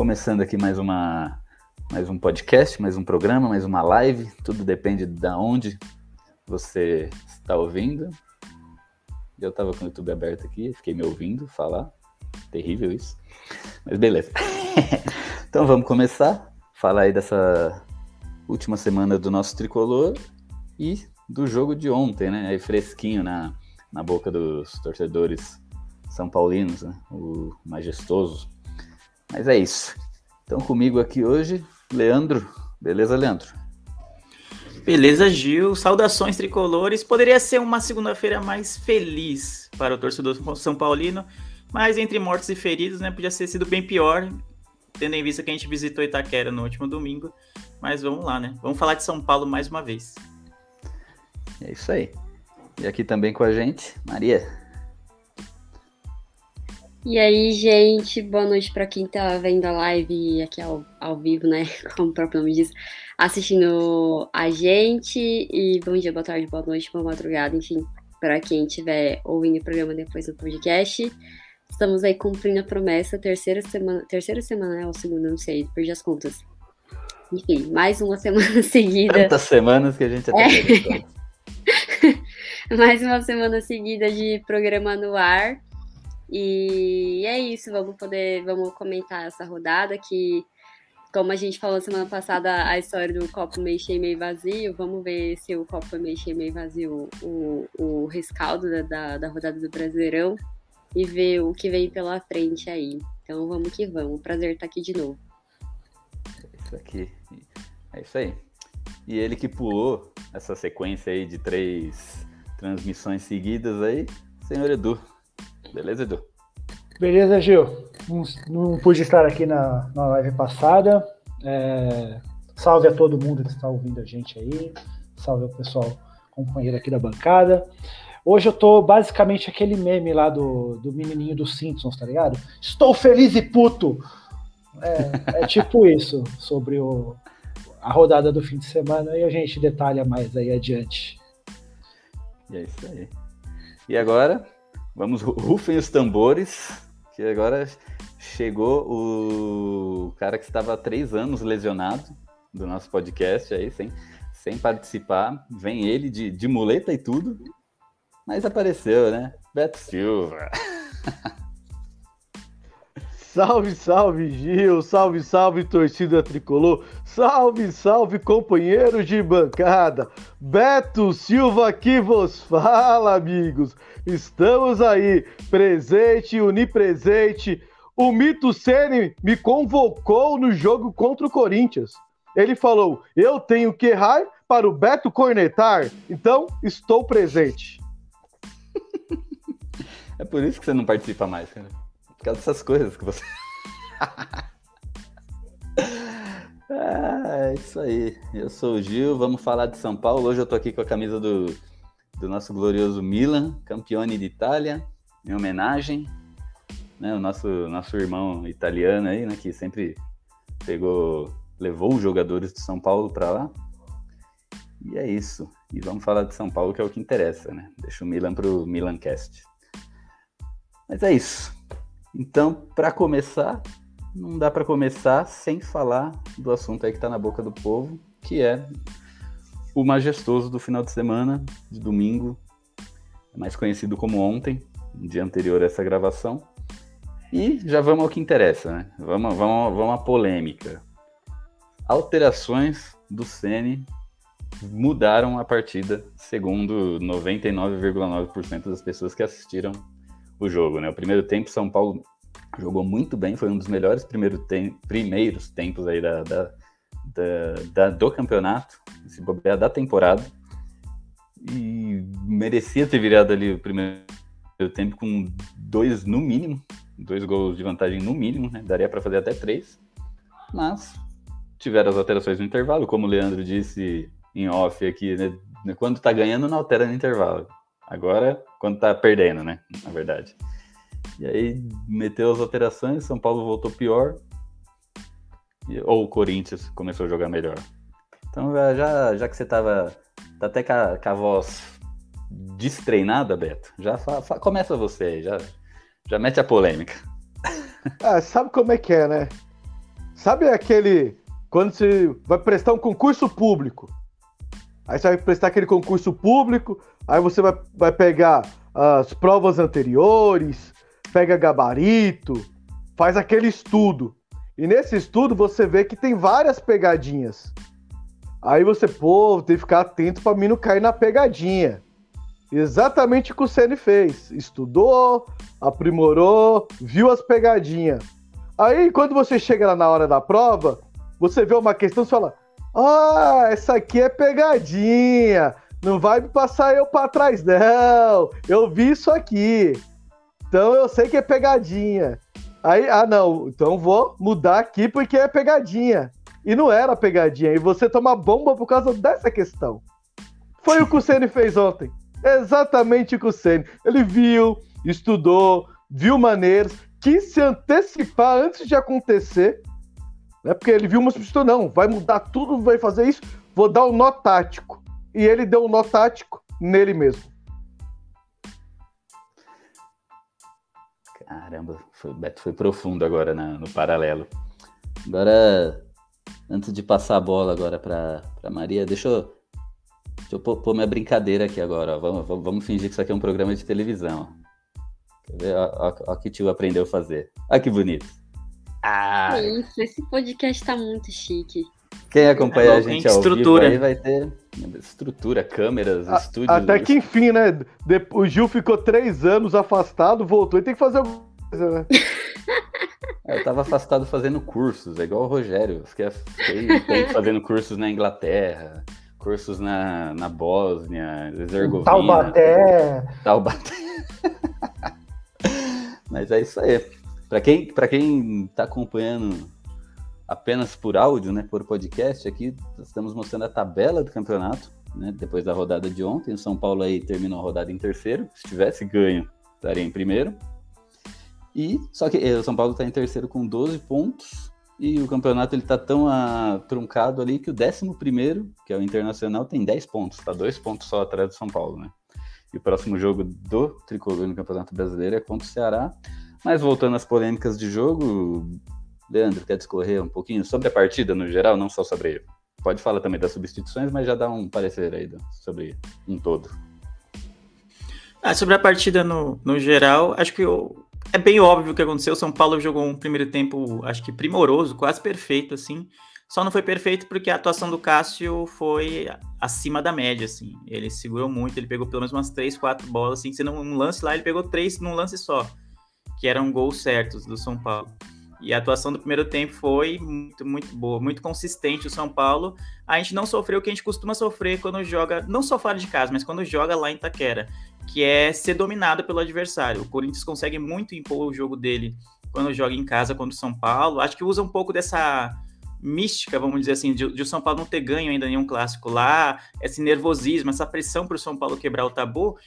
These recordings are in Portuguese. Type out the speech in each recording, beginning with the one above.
Começando aqui mais uma mais um podcast, mais um programa, mais uma live, tudo depende de onde você está ouvindo. Eu estava com o YouTube aberto aqui, fiquei me ouvindo falar. Terrível isso. Mas beleza. então vamos começar. Falar aí dessa última semana do nosso tricolor e do jogo de ontem, né? Aí fresquinho na, na boca dos torcedores são paulinos, né? o majestoso. Mas é isso. Então comigo aqui hoje, Leandro. Beleza, Leandro? Beleza, Gil. Saudações tricolores. Poderia ser uma segunda-feira mais feliz para o torcedor São Paulino, mas entre mortos e feridos, né, podia ter sido bem pior, tendo em vista que a gente visitou Itaquera no último domingo. Mas vamos lá, né? Vamos falar de São Paulo mais uma vez. É isso aí. E aqui também com a gente, Maria. E aí, gente, boa noite para quem tá vendo a live aqui ao, ao vivo, né? Como o próprio nome diz, assistindo a gente. E bom dia, boa tarde, boa noite, boa madrugada, enfim, para quem estiver ouvindo o programa depois do podcast. Estamos aí cumprindo a promessa, terceira semana, terceira semana, é ou segunda, não sei, perdi as contas. Enfim, mais uma semana seguida. Tantas semanas que a gente até é. mais uma semana seguida de programa no ar. E é isso, vamos poder, vamos comentar essa rodada que, como a gente falou semana passada, a história do copo meio cheio, meio vazio, vamos ver se o copo meio cheio, meio vazio, o, o rescaldo da, da, da rodada do Brasileirão e ver o que vem pela frente aí. Então vamos que vamos, prazer estar aqui de novo. É isso aqui, é isso aí. E ele que pulou essa sequência aí de três transmissões seguidas aí, senhor Edu. Beleza, Edu? Beleza, Gil. Não, não pude estar aqui na, na live passada. É, salve a todo mundo que está ouvindo a gente aí. Salve ao pessoal companheiro aqui da bancada. Hoje eu tô basicamente aquele meme lá do, do menininho dos Simpsons, tá ligado? Estou feliz e puto! É, é tipo isso, sobre o, a rodada do fim de semana e a gente detalha mais aí adiante. E é isso aí. E agora, Vamos, rufem os tambores, que agora chegou o cara que estava há três anos lesionado do nosso podcast aí, sem, sem participar. Vem ele de, de muleta e tudo, mas apareceu, né? Beto Silva. Salve, salve, Gil! Salve, salve, torcida tricolor! Salve, salve, companheiros de bancada! Beto Silva que vos fala, amigos! Estamos aí, presente, unipresente. O Mito Sene me convocou no jogo contra o Corinthians. Ele falou: Eu tenho que errar para o Beto cornetar, então estou presente. é por isso que você não participa mais, cara. Por causa dessas coisas que você. ah, é isso aí. Eu sou o Gil, vamos falar de São Paulo. Hoje eu tô aqui com a camisa do, do nosso glorioso Milan, campeone de Itália, em homenagem. Né, o nosso, nosso irmão italiano aí, né, que sempre pegou, levou os jogadores de São Paulo para lá. E é isso. E vamos falar de São Paulo, que é o que interessa, né? Deixa o Milan pro Milancast. Mas é isso. Então, para começar, não dá para começar sem falar do assunto aí que está na boca do povo, que é o majestoso do final de semana, de domingo, mais conhecido como ontem, dia anterior a essa gravação. E já vamos ao que interessa, né? Vamos, vamos, vamos à polêmica. Alterações do Sene mudaram a partida, segundo 99,9% das pessoas que assistiram o jogo, né? O primeiro tempo, São Paulo jogou muito bem, foi um dos melhores primeiro tem, primeiros tempos aí da, da, da, da, do campeonato, se bobear da temporada. E merecia ter virado ali o primeiro tempo com dois no mínimo, dois gols de vantagem no mínimo, né? Daria para fazer até três. Mas tiveram as alterações no intervalo, como o Leandro disse em off aqui, né? Quando tá ganhando, não altera no intervalo. Agora, quando tá perdendo, né? Na verdade. E aí meteu as alterações, São Paulo voltou pior. Ou o Corinthians começou a jogar melhor. Então já, já que você tava. Tá até com a, com a voz destreinada, Beto, já fa, fa, começa você, já, já mete a polêmica. Ah, sabe como é que é, né? Sabe aquele. Quando você vai prestar um concurso público. Aí você vai prestar aquele concurso público, aí você vai, vai pegar as provas anteriores, pega gabarito, faz aquele estudo. E nesse estudo você vê que tem várias pegadinhas. Aí você, pô, tem que ficar atento para mim não cair na pegadinha. Exatamente o que o Ceni fez. Estudou, aprimorou, viu as pegadinhas. Aí, quando você chega lá na hora da prova, você vê uma questão e fala: Ah, essa aqui é pegadinha. Não vai me passar eu para trás, não. Eu vi isso aqui. Então eu sei que é pegadinha. Aí, ah, não, então vou mudar aqui porque é pegadinha. E não era pegadinha. E você toma bomba por causa dessa questão. Foi o que o Ceni fez ontem. Exatamente o que o Ceni. Ele viu, estudou, viu maneiras, quis se antecipar antes de acontecer. Né? Porque ele viu uma substituição, não, vai mudar tudo, vai fazer isso, vou dar um nó tático. E ele deu um nó tático nele mesmo. Caramba, foi, Beto foi profundo agora na, no paralelo. Agora, antes de passar a bola agora para Maria, deixa eu, deixa eu pôr, pôr, minha brincadeira aqui agora. Vamos, vamos fingir que isso aqui é um programa de televisão. Quer ver? Olha o que o tio aprendeu a fazer. Olha que bonito. Ah. Isso, esse podcast tá muito chique. Quem acompanha é, a gente ao estrutura. vivo aí vai ter estrutura, câmeras, a, estúdios. Até que enfim, né? O Gil ficou três anos afastado, voltou e tem que fazer alguma coisa, né? É, eu tava afastado fazendo cursos, é igual o Rogério. Fiquei fazendo cursos na Inglaterra, cursos na, na Bósnia, Herzegovina. Taubaté. Taubaté. Mas é isso aí. Para quem, pra quem tá acompanhando apenas por áudio, né, por podcast, aqui estamos mostrando a tabela do campeonato, né, depois da rodada de ontem. O São Paulo aí terminou a rodada em terceiro. Se tivesse ganho, estaria em primeiro. E só que eh, o São Paulo está em terceiro com 12 pontos e o campeonato ele tá tão a, truncado ali que o 11 primeiro, que é o Internacional, tem 10 pontos, tá dois pontos só atrás do São Paulo, né? E o próximo jogo do Tricolor no Campeonato Brasileiro é contra o Ceará. Mas voltando às polêmicas de jogo, Leandro, quer discorrer um pouquinho sobre a partida no geral, não só sobre. Pode falar também das substituições, mas já dá um parecer aí sobre um todo. Ah, sobre a partida no, no geral, acho que eu, é bem óbvio o que aconteceu. O São Paulo jogou um primeiro tempo, acho que primoroso, quase perfeito, assim. Só não foi perfeito porque a atuação do Cássio foi acima da média, assim. Ele segurou muito, ele pegou pelo menos umas três, quatro bolas, assim. Sendo um lance lá, ele pegou três num lance só, que eram gols certos do São Paulo. E a atuação do primeiro tempo foi muito, muito boa, muito consistente o São Paulo. A gente não sofreu o que a gente costuma sofrer quando joga, não só fora de casa, mas quando joga lá em Itaquera, que é ser dominado pelo adversário. O Corinthians consegue muito impor o jogo dele quando joga em casa contra o São Paulo. Acho que usa um pouco dessa mística, vamos dizer assim, de, de o São Paulo não ter ganho ainda nenhum clássico lá, esse nervosismo, essa pressão para o São Paulo quebrar o tabu,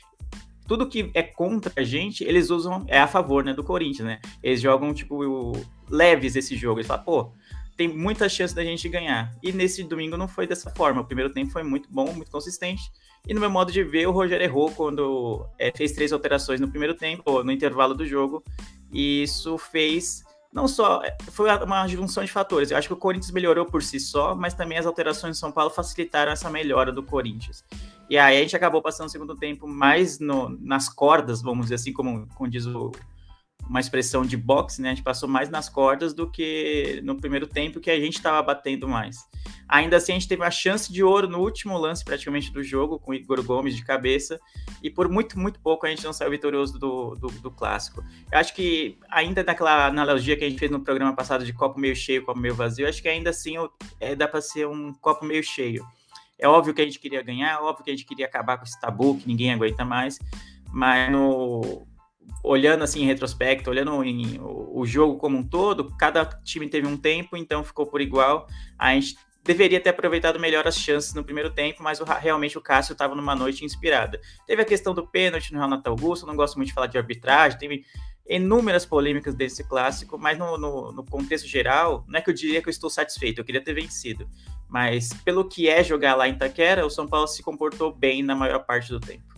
tudo que é contra a gente, eles usam, é a favor, né, do Corinthians, né? Eles jogam, tipo, leves esse jogo. Eles falam, pô, tem muita chance da gente ganhar. E nesse domingo não foi dessa forma. O primeiro tempo foi muito bom, muito consistente. E no meu modo de ver, o Rogério errou quando é, fez três alterações no primeiro tempo, no intervalo do jogo. E isso fez não só foi uma junção de fatores. Eu acho que o Corinthians melhorou por si só, mas também as alterações de São Paulo facilitaram essa melhora do Corinthians. E aí a gente acabou passando o segundo tempo mais no, nas cordas, vamos dizer assim, como, como diz o, uma expressão de boxe, né? A gente passou mais nas cordas do que no primeiro tempo que a gente estava batendo mais. Ainda assim, a gente teve a chance de ouro no último lance praticamente do jogo, com o Igor Gomes de cabeça, e por muito, muito pouco a gente não saiu vitorioso do, do, do clássico. Eu acho que, ainda naquela analogia que a gente fez no programa passado de copo meio cheio, copo meio vazio, acho que ainda assim é, dá para ser um copo meio cheio. É óbvio que a gente queria ganhar, é óbvio que a gente queria acabar com esse tabu que ninguém aguenta mais, mas no, olhando assim em retrospecto, olhando em, o, o, jogo como um todo, cada time teve um tempo, então ficou por igual. A gente deveria ter aproveitado melhor as chances no primeiro tempo, mas o, realmente o Cássio estava numa noite inspirada. Teve a questão do pênalti no Renato Augusto, não gosto muito de falar de arbitragem, teve inúmeras polêmicas desse clássico, mas no, no, no, contexto geral, não é que eu diria que eu estou satisfeito, eu queria ter vencido. Mas pelo que é jogar lá em Itaquera, o São Paulo se comportou bem na maior parte do tempo.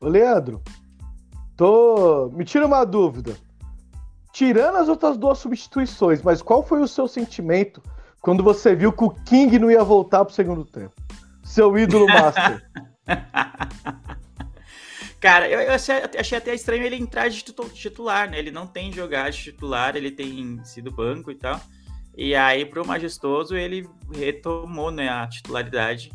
Ô Leandro, tô... me tira uma dúvida. Tirando as outras duas substituições, mas qual foi o seu sentimento quando você viu que o King não ia voltar pro segundo tempo? Seu ídolo master. Cara, eu, eu achei, achei, até estranho ele entrar de titular, né? Ele não tem jogado de titular, ele tem sido banco e tal. E aí, pro Majestoso, ele retomou né, a titularidade.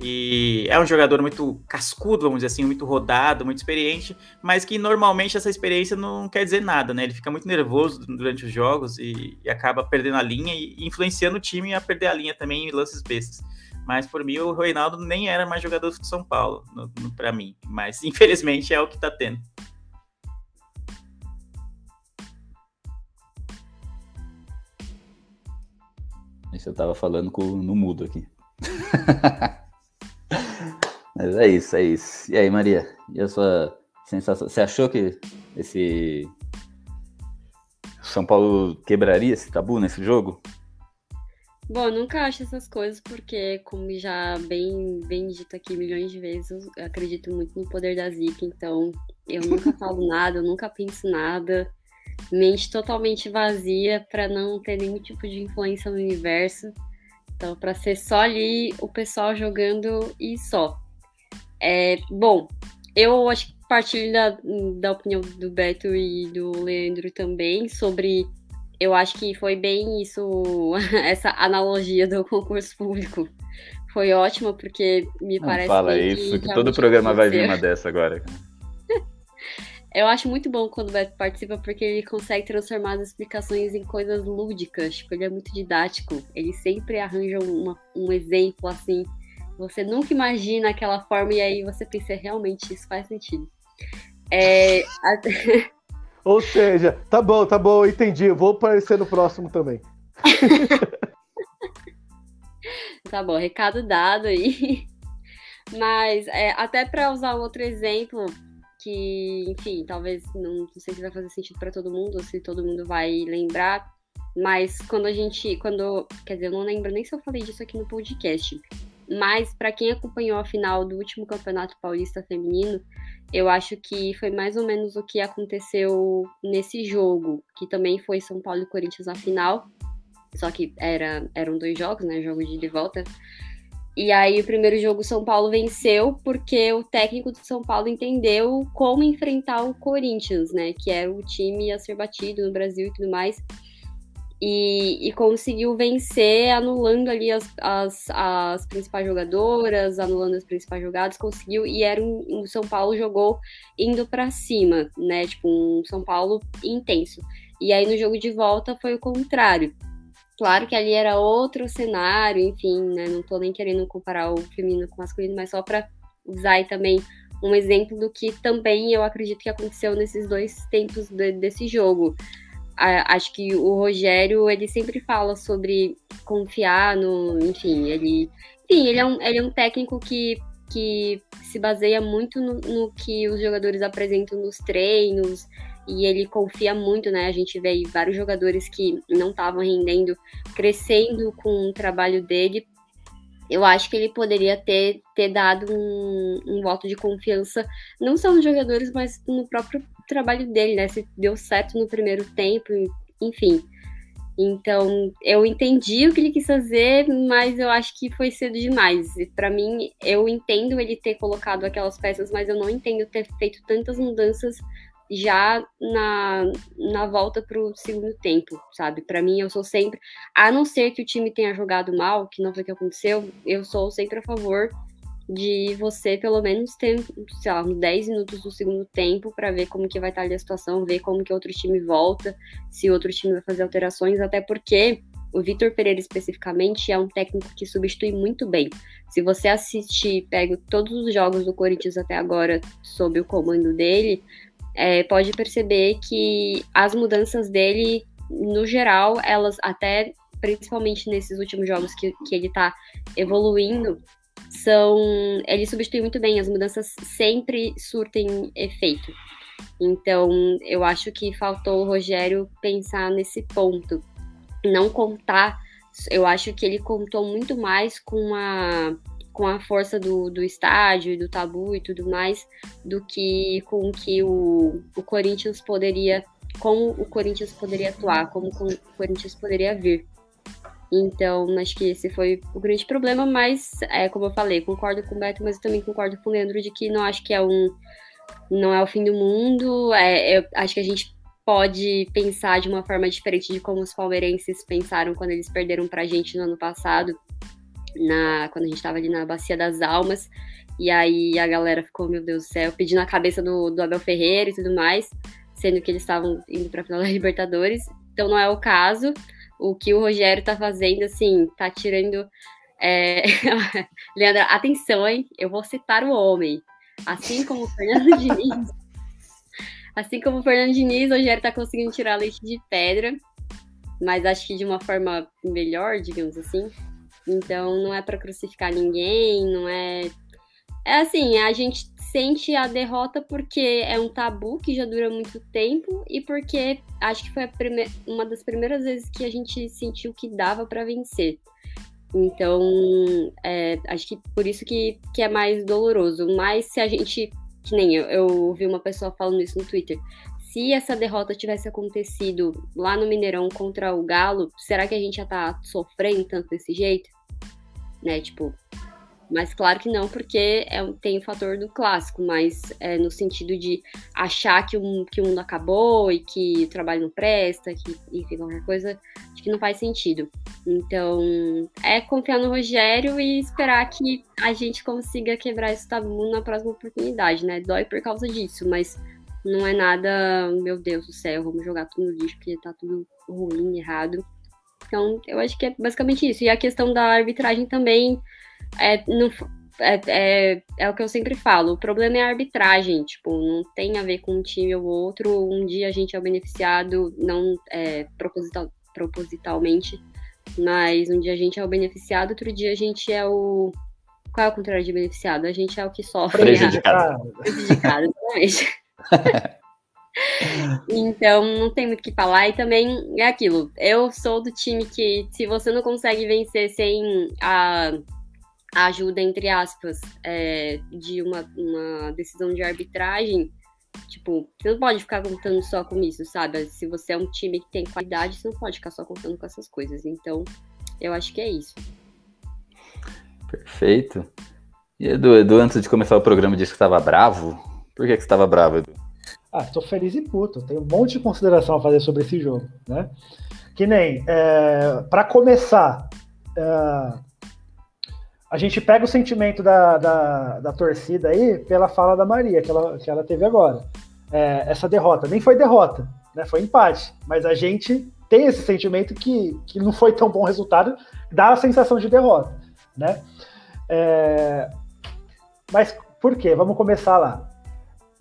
E é um jogador muito cascudo, vamos dizer assim, muito rodado, muito experiente, mas que normalmente essa experiência não quer dizer nada, né? Ele fica muito nervoso durante os jogos e, e acaba perdendo a linha e influenciando o time a perder a linha também em lances bestas. Mas por mim, o Reinaldo nem era mais jogador de São Paulo, para mim. Mas infelizmente é o que tá tendo. Isso eu tava falando com, no mudo aqui. Mas é isso, é isso. E aí, Maria? E a sua sensação? Você achou que esse São Paulo quebraria esse tabu nesse jogo? Bom, eu nunca acho essas coisas porque, como já bem, bem dito aqui milhões de vezes, eu acredito muito no poder da zica, então eu nunca falo nada, eu nunca penso nada. Mente totalmente vazia para não ter nenhum tipo de influência no universo. Então, para ser só ali o pessoal jogando e só. É, bom, eu acho que partilho da, da opinião do Beto e do Leandro também sobre eu acho que foi bem isso, essa analogia do concurso público. Foi ótima, porque me Não parece. Fala que isso, que todo programa vai vir uma dessa agora. Eu acho muito bom quando o Beto participa, porque ele consegue transformar as explicações em coisas lúdicas. Tipo, ele é muito didático. Ele sempre arranja uma, um exemplo assim. Você nunca imagina aquela forma, e aí você pensa, realmente, isso faz sentido. É, Ou seja, tá bom, tá bom, entendi. Eu vou aparecer no próximo também. tá bom, recado dado aí. Mas é, até para usar outro exemplo, que, enfim, talvez não, não sei se vai fazer sentido para todo mundo, se todo mundo vai lembrar, mas quando a gente, quando, quer dizer, eu não lembro nem se eu falei disso aqui no podcast, mas para quem acompanhou a final do último Campeonato Paulista Feminino, eu acho que foi mais ou menos o que aconteceu nesse jogo, que também foi São Paulo e Corinthians a final. Só que era, eram dois jogos, né? Jogo de ida e volta. E aí o primeiro jogo São Paulo venceu porque o técnico do São Paulo entendeu como enfrentar o Corinthians, né? Que era o time a ser batido no Brasil e tudo mais e, e, conseguiu vencer anulando ali as, as, as, principais jogadoras, anulando as principais jogadas, conseguiu e era um, um São Paulo jogou indo para cima, né? Tipo um São Paulo intenso. E aí no jogo de volta foi o contrário. Claro que ali era outro cenário, enfim, né? Não tô nem querendo comparar o feminino com o masculino, mas só para usar aí também um exemplo do que também eu acredito que aconteceu nesses dois tempos de, desse jogo acho que o Rogério, ele sempre fala sobre confiar no, enfim, ele, enfim, ele é um, ele é um técnico que, que se baseia muito no, no que os jogadores apresentam nos treinos, e ele confia muito, né? A gente vê vários jogadores que não estavam rendendo, crescendo com o trabalho dele. Eu acho que ele poderia ter, ter dado um, um voto de confiança, não só nos jogadores, mas no próprio trabalho dele, né? Se deu certo no primeiro tempo, enfim. Então, eu entendi o que ele quis fazer, mas eu acho que foi cedo demais. Para mim, eu entendo ele ter colocado aquelas peças, mas eu não entendo ter feito tantas mudanças já na, na volta para o segundo tempo, sabe? Para mim, eu sou sempre, a não ser que o time tenha jogado mal, que não foi o que aconteceu, eu sou sempre a favor de você pelo menos ter, sei lá, uns 10 minutos do segundo tempo para ver como que vai estar ali a situação, ver como que outro time volta, se outro time vai fazer alterações, até porque o Vitor Pereira especificamente é um técnico que substitui muito bem. Se você assistir, pega todos os jogos do Corinthians até agora sob o comando dele, é, pode perceber que as mudanças dele, no geral, elas até principalmente nesses últimos jogos que, que ele tá evoluindo, são. Ele substitui muito bem, as mudanças sempre surtem efeito. Então, eu acho que faltou o Rogério pensar nesse ponto. Não contar. Eu acho que ele contou muito mais com a, com a força do, do estádio, do tabu e tudo mais, do que com que o, o Corinthians poderia. Como o Corinthians poderia atuar, como o Corinthians poderia vir. Então, acho que esse foi o grande problema, mas, é, como eu falei, concordo com o Beto, mas eu também concordo com o Leandro de que não acho que é um. Não é o fim do mundo. É, eu acho que a gente pode pensar de uma forma diferente de como os palmeirenses pensaram quando eles perderam pra gente no ano passado, na, quando a gente tava ali na Bacia das Almas. E aí a galera ficou, meu Deus do céu, pedindo a cabeça do, do Abel Ferreira e tudo mais, sendo que eles estavam indo pra final da Libertadores. Então não é o caso o que o Rogério tá fazendo, assim, tá tirando. É... Leandra, atenção, hein? Eu vou citar o homem. Assim como o Fernando Diniz. Assim como o Fernando Diniz, o Rogério tá conseguindo tirar leite de pedra, mas acho que de uma forma melhor, digamos assim. Então não é para crucificar ninguém, não é. É assim, a gente sente a derrota porque é um tabu que já dura muito tempo e porque acho que foi prime... uma das primeiras vezes que a gente sentiu que dava para vencer. Então, é, acho que por isso que, que é mais doloroso. Mas se a gente, que nem eu, eu ouvi uma pessoa falando isso no Twitter, se essa derrota tivesse acontecido lá no Mineirão contra o Galo, será que a gente já tá sofrendo tanto desse jeito? Né, tipo, mas claro que não, porque é, tem o fator do clássico, mas é, no sentido de achar que o, que o mundo acabou e que o trabalho não presta, que, enfim, qualquer coisa, acho que não faz sentido. Então, é confiar no Rogério e esperar que a gente consiga quebrar esse tabu na próxima oportunidade, né? Dói por causa disso, mas não é nada, meu Deus do céu, vamos jogar tudo no lixo porque tá tudo ruim, errado. Então, eu acho que é basicamente isso. E a questão da arbitragem também é, não, é, é, é, o que eu sempre falo. O problema é a arbitragem, tipo, não tem a ver com um time ou outro. Um dia a gente é o beneficiado, não é, proposital, propositalmente, mas um dia a gente é o beneficiado, outro dia a gente é o. Qual é o contrário de beneficiado? A gente é o que sofre. Prejudicado. Prejudicado, exatamente. Então, não tem muito o que falar. E também é aquilo. Eu sou do time que, se você não consegue vencer sem a a ajuda, entre aspas, é, de uma, uma decisão de arbitragem, tipo, você não pode ficar contando só com isso, sabe? Se você é um time que tem qualidade, você não pode ficar só contando com essas coisas. Então, eu acho que é isso. Perfeito. E Edu, Edu antes de começar o programa, disse que estava bravo. Por que, que você estava bravo, Edu? Ah, tô feliz e puto. Tenho um monte de consideração a fazer sobre esse jogo, né? Que nem, é, para começar, é, a gente pega o sentimento da, da, da, torcida aí pela fala da Maria, que ela, que ela teve agora. É, essa derrota, nem foi derrota, né? Foi empate. Mas a gente tem esse sentimento que, que não foi tão bom resultado, dá a sensação de derrota, né? É, mas por quê? Vamos começar lá.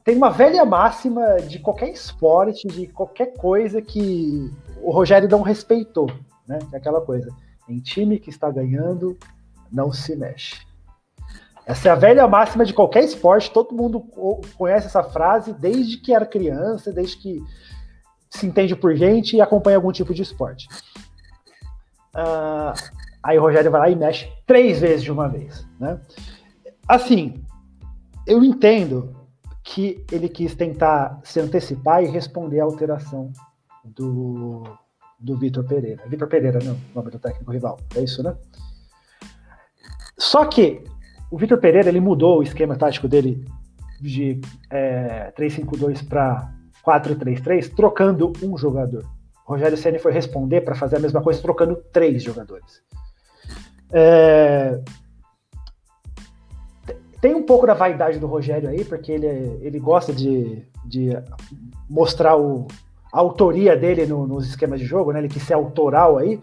Tem uma velha máxima de qualquer esporte, de qualquer coisa que o Rogério não respeitou, né? É aquela coisa. Em time que está ganhando, não se mexe. Essa é a velha máxima de qualquer esporte, todo mundo conhece essa frase desde que era criança, desde que se entende por gente e acompanha algum tipo de esporte. Uh, aí o Rogério vai lá e mexe três vezes de uma vez. Né? Assim, eu entendo que ele quis tentar se antecipar e responder à alteração do, do Vitor Pereira. Vitor Pereira, não, nome do técnico rival. É isso, né? Só que o Vitor Pereira ele mudou o esquema tático dele de é, 3-5-2 para 4-3-3, trocando um jogador. O Rogério Senna foi responder para fazer a mesma coisa, trocando três jogadores. É... Tem um pouco da vaidade do Rogério aí, porque ele, ele gosta de, de mostrar o, a autoria dele no, nos esquemas de jogo, né? Ele quis ser autoral aí.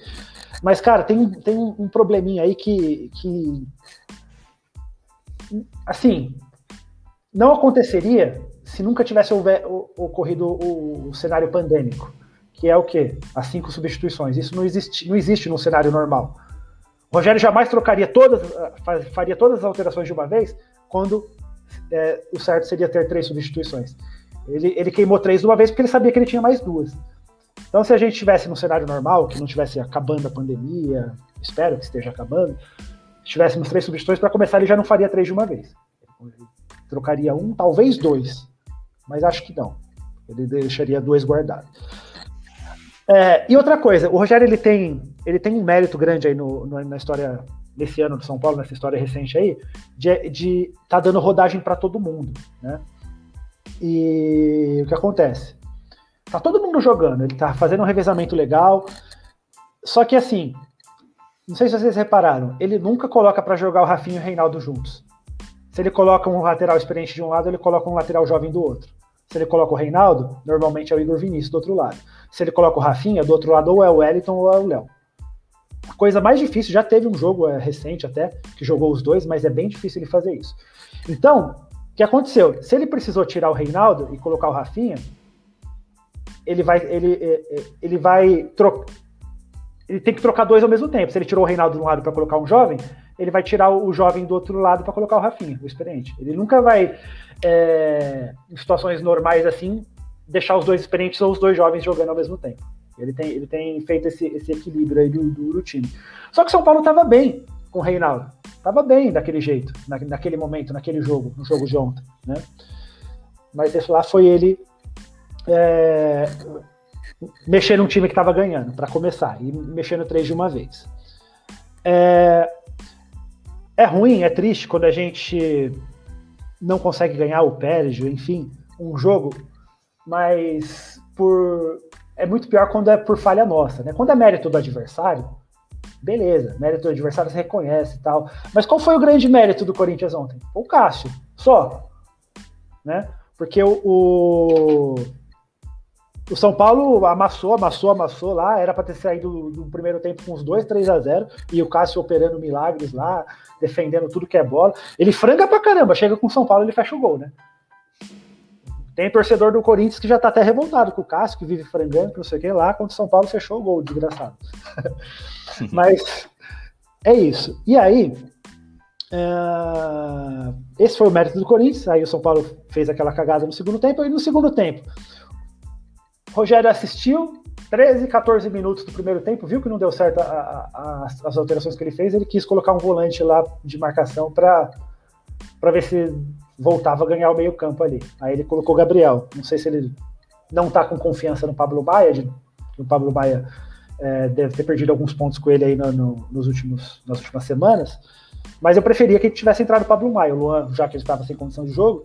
Mas, cara, tem, tem um probleminha aí que, que. Assim. Não aconteceria se nunca tivesse houver, ocorrido o, o cenário pandêmico. Que é o quê? As cinco substituições. Isso não existe, não existe no cenário normal. O Rogério jamais trocaria todas, faria todas as alterações de uma vez, quando é, o certo seria ter três substituições. Ele, ele queimou três de uma vez porque ele sabia que ele tinha mais duas. Então, se a gente tivesse no cenário normal, que não tivesse acabando a pandemia, espero que esteja acabando, se tivéssemos três substituições, para começar, ele já não faria três de uma vez. Ele trocaria um, talvez dois, mas acho que não. Ele deixaria dois guardados. É, e outra coisa, o Rogério ele tem, ele tem um mérito grande aí no, no, na história desse ano do São Paulo, nessa história recente aí, de, de tá dando rodagem para todo mundo, né? E o que acontece? Tá todo mundo jogando, ele tá fazendo um revezamento legal. Só que assim, não sei se vocês repararam, ele nunca coloca para jogar o Rafinho e o Reinaldo juntos. Se ele coloca um lateral experiente de um lado, ele coloca um lateral jovem do outro. Se ele coloca o Reinaldo, normalmente é o Igor Vinícius do outro lado. Se ele coloca o Rafinha, do outro lado ou é o Wellington ou é o Léo. Coisa mais difícil, já teve um jogo é, recente até, que jogou os dois, mas é bem difícil ele fazer isso. Então, o que aconteceu? Se ele precisou tirar o Reinaldo e colocar o Rafinha, ele vai, ele, é, é, ele vai trocar. Ele tem que trocar dois ao mesmo tempo. Se ele tirou o Reinaldo de um lado para colocar um jovem, ele vai tirar o jovem do outro lado para colocar o Rafinha, o experiente. Ele nunca vai, é, em situações normais assim, deixar os dois experientes ou os dois jovens jogando ao mesmo tempo. Ele tem, ele tem feito esse, esse equilíbrio aí do, do, time. Só que o São Paulo estava bem com o Reinaldo. Estava bem daquele jeito, na, naquele momento, naquele jogo, no jogo de ontem. Né? Mas esse lá foi ele é, mexer num time que estava ganhando, para começar, e mexendo três de uma vez. É, é ruim, é triste quando a gente não consegue ganhar o Pérez, enfim, um jogo, mas por é muito pior quando é por falha nossa, né? Quando é mérito do adversário, beleza, mérito do adversário se reconhece e tal. Mas qual foi o grande mérito do Corinthians ontem? O Cássio, só, né? Porque o, o São Paulo amassou, amassou, amassou lá. Era para ter saído no primeiro tempo com uns 2, 3 a 0 E o Cássio operando milagres lá, defendendo tudo que é bola. Ele franga pra caramba. Chega com o São Paulo, ele fecha o gol, né? Tem torcedor do Corinthians que já tá até revoltado com o Cássio, que vive frangando, que não sei o que lá, quando o São Paulo fechou o gol, desgraçado. Mas é isso. E aí, uh, esse foi o mérito do Corinthians. Aí o São Paulo fez aquela cagada no segundo tempo. E no segundo tempo, Rogério assistiu, 13, 14 minutos do primeiro tempo, viu que não deu certo a, a, as, as, alterações que ele fez, ele quis colocar um volante lá de marcação para ver se voltava a ganhar o meio campo ali. Aí ele colocou o Gabriel. Não sei se ele não está com confiança no Pablo Baia, de, o Pablo Baia é, deve ter perdido alguns pontos com ele aí no, no, nos últimos, nas últimas semanas, mas eu preferia que ele tivesse entrado o Pablo Maia, o Luan, já que ele estava sem condição de jogo,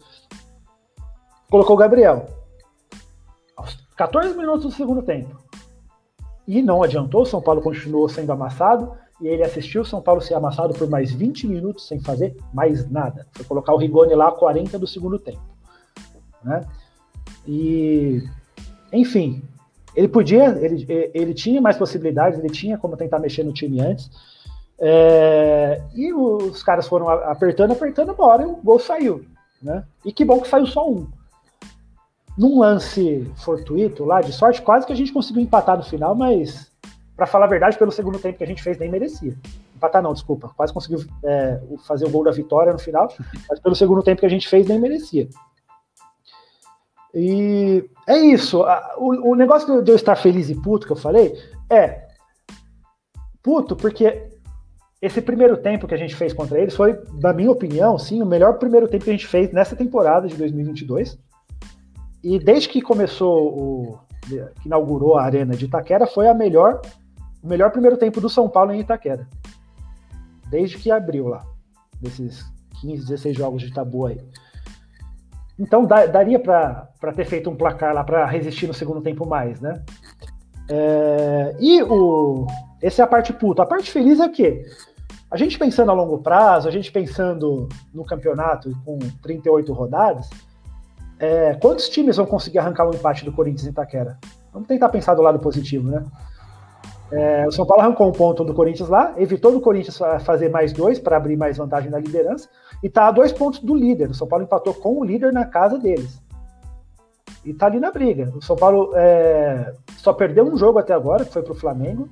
colocou o Gabriel. 14 minutos do segundo tempo. E não adiantou, São Paulo continuou sendo amassado, e ele assistiu São Paulo ser amassado por mais 20 minutos sem fazer mais nada. Foi colocar o Rigoni lá a 40 do segundo tempo. Né? E, enfim, ele podia, ele, ele tinha mais possibilidades, ele tinha como tentar mexer no time antes. É, e os caras foram apertando, apertando, uma hora e o gol saiu. Né? E que bom que saiu só um num lance fortuito lá, de sorte, quase que a gente conseguiu empatar no final, mas, para falar a verdade, pelo segundo tempo que a gente fez, nem merecia. Empatar não, desculpa. Quase conseguiu é, fazer o gol da vitória no final, mas pelo segundo tempo que a gente fez, nem merecia. E é isso. O, o negócio de eu estar feliz e puto que eu falei é puto porque esse primeiro tempo que a gente fez contra eles foi, na minha opinião, sim, o melhor primeiro tempo que a gente fez nessa temporada de 2022 e desde que começou o. que inaugurou a Arena de Itaquera, foi a melhor, o melhor primeiro tempo do São Paulo em Itaquera. Desde que abriu lá. Desses 15, 16 jogos de tabu aí. Então daria para ter feito um placar lá para resistir no segundo tempo mais, né? É, e o, essa é a parte puta. A parte feliz é que a gente pensando a longo prazo, a gente pensando no campeonato com 38 rodadas, é, quantos times vão conseguir arrancar um empate do Corinthians em Itaquera? Vamos tentar pensar do lado positivo, né? É, o São Paulo arrancou um ponto do Corinthians lá, evitou do Corinthians fazer mais dois para abrir mais vantagem na liderança e está a dois pontos do líder. O São Paulo empatou com o líder na casa deles. E está ali na briga. O São Paulo é, só perdeu um jogo até agora, que foi para o Flamengo.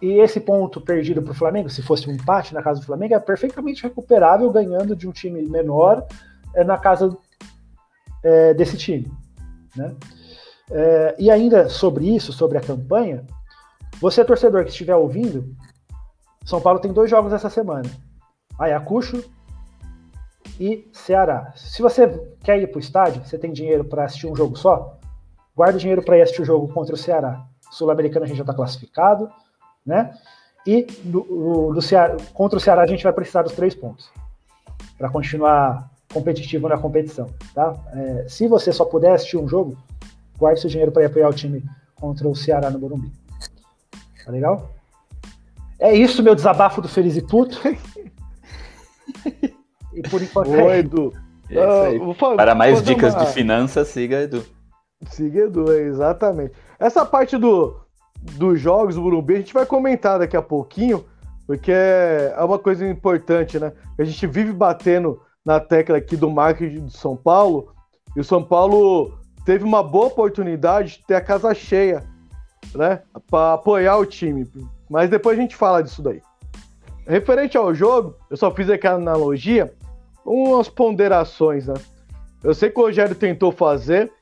E esse ponto perdido para o Flamengo, se fosse um empate na casa do Flamengo, é perfeitamente recuperável ganhando de um time menor é, na casa é, desse time. Né? É, e ainda sobre isso, sobre a campanha, você, torcedor que estiver ouvindo, São Paulo tem dois jogos essa semana: Ayacucho e Ceará. Se você quer ir para o estádio, você tem dinheiro para assistir um jogo só, guarda o dinheiro para ir assistir o jogo contra o Ceará. Sul-Americano a gente já está classificado né? E do, do Ceará, contra o Ceará a gente vai precisar dos três pontos para continuar competitivo na competição, tá? É, se você só puder assistir um jogo, guarde seu dinheiro para apoiar o time contra o Ceará no Morumbi. Tá legal? É isso, meu desabafo do Feliz e Puto. e por enquanto. Oi, é Edu. É uh, Para mais dicas uma... de finanças, siga Edu. Siga Edu, exatamente. Essa parte do, dos jogos do Morumbi a gente vai comentar daqui a pouquinho, porque é uma coisa importante, né? A gente vive batendo na tecla aqui do marketing do São Paulo, e o São Paulo teve uma boa oportunidade de ter a casa cheia, né? Para apoiar o time. Mas depois a gente fala disso daí. Referente ao jogo, eu só fiz aquela analogia, umas ponderações, né? Eu sei que o Rogério tentou fazer,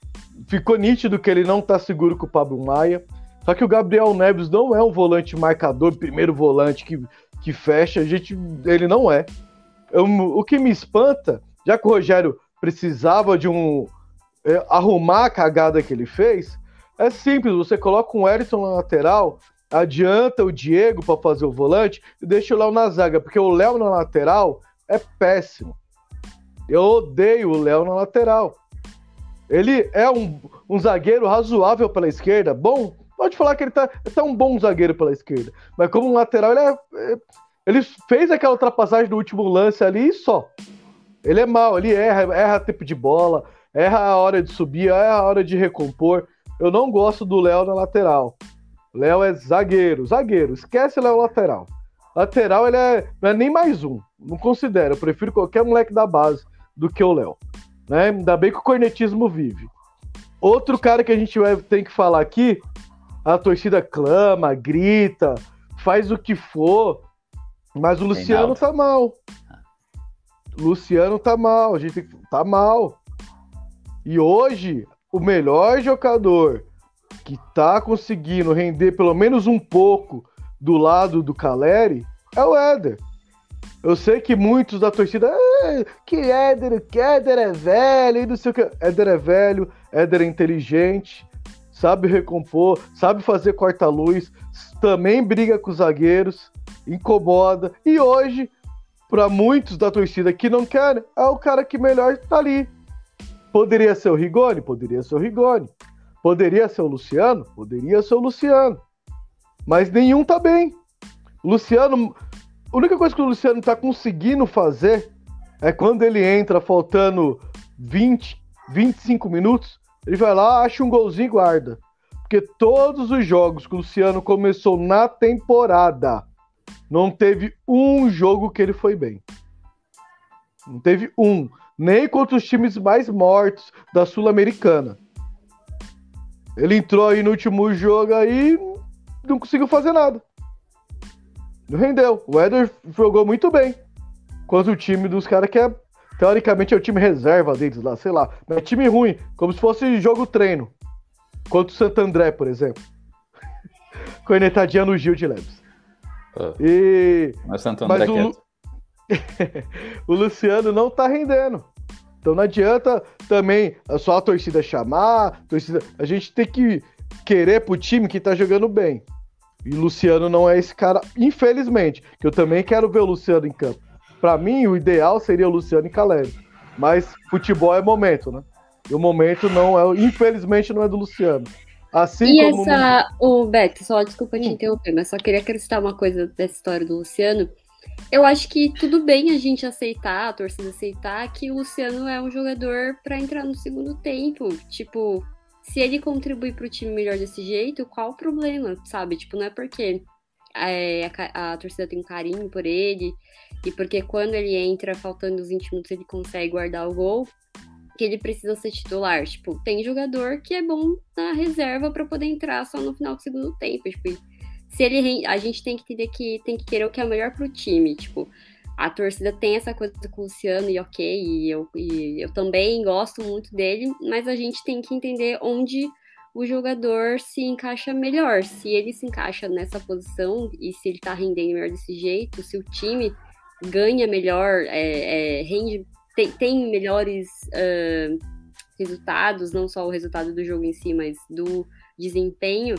ficou nítido que ele não tá seguro com o Pablo Maia. Só que o Gabriel Neves não é um volante marcador, primeiro volante que, que fecha, a gente, ele não é. Eu, o que me espanta, já que o Rogério precisava de um. É, arrumar a cagada que ele fez, é simples: você coloca um Eriton na lateral, adianta o Diego para fazer o volante e deixa o Léo na zaga, porque o Léo na lateral é péssimo. Eu odeio o Léo na lateral. Ele é um, um zagueiro razoável pela esquerda, bom, Pode falar que ele tá, ele tá um bom zagueiro pela esquerda. Mas como lateral, ele, é, é, ele fez aquela ultrapassagem do último lance ali e só. Ele é mal, ele erra, erra tempo de bola, erra a hora de subir, erra a hora de recompor. Eu não gosto do Léo na lateral. Léo é zagueiro, zagueiro. Esquece Léo lateral. Lateral, ele é, não é nem mais um. Não considero. Eu prefiro qualquer moleque da base do que o Léo. Né? Ainda bem que o cornetismo vive. Outro cara que a gente vai, tem que falar aqui a torcida clama, grita, faz o que for, mas o Luciano tá mal. Luciano tá mal, a gente tá mal. E hoje, o melhor jogador que tá conseguindo render pelo menos um pouco do lado do Caleri é o Éder. Eu sei que muitos da torcida, ah, que Éder, que Éder é velho, e não sei o que. Éder é velho, Éder é inteligente, sabe recompor, sabe fazer corta-luz, também briga com os zagueiros, incomoda. E hoje, para muitos da torcida que não querem, é o cara que melhor tá ali. Poderia ser o Rigoni? Poderia ser o Rigoni. Poderia ser o Luciano? Poderia ser o Luciano. Mas nenhum tá bem. Luciano, a única coisa que o Luciano tá conseguindo fazer é quando ele entra faltando 20, 25 minutos, ele vai lá, acha um golzinho e guarda. Porque todos os jogos que o Luciano começou na temporada, não teve um jogo que ele foi bem. Não teve um. Nem contra os times mais mortos da Sul-Americana. Ele entrou aí no último jogo aí não conseguiu fazer nada. Não rendeu. O Éder jogou muito bem. Contra o time dos caras que é Teoricamente é o time reserva deles lá, sei lá. Mas é time ruim, como se fosse jogo treino. Contra o Santo André, por exemplo. Cornetadinha no Gil de Leves. Oh. E... Mas Santo André Mas o... o Luciano não tá rendendo. Então não adianta também só a torcida chamar, a, torcida... a gente tem que querer pro time que tá jogando bem. E o Luciano não é esse cara, infelizmente, que eu também quero ver o Luciano em campo. Para mim, o ideal seria o Luciano e Caleri. Mas futebol é momento, né? E o momento não é, infelizmente, não é do Luciano. Assim e como essa, o Beto, só desculpa te hum. interromper, mas só queria acrescentar uma coisa dessa história do Luciano. Eu acho que tudo bem a gente aceitar, a torcida aceitar que o Luciano é um jogador para entrar no segundo tempo. Tipo, se ele contribuir para o time melhor desse jeito, qual o problema, sabe? Tipo, não é porque é, a, a, torcida tem um carinho por ele e porque quando ele entra, faltando os 20 minutos, ele consegue guardar o gol, que ele precisa ser titular. Tipo, tem jogador que é bom na reserva para poder entrar só no final do segundo tempo. Tipo, se ele a gente tem que entender que tem que querer o que é melhor pro time, tipo, a torcida tem essa coisa com o Luciano e ok, e eu, e eu também gosto muito dele, mas a gente tem que entender onde o jogador se encaixa melhor. Se ele se encaixa nessa posição e se ele tá rendendo melhor desse jeito, se o time ganha melhor, é, é, rende, tem, tem melhores uh, resultados, não só o resultado do jogo em si, mas do desempenho,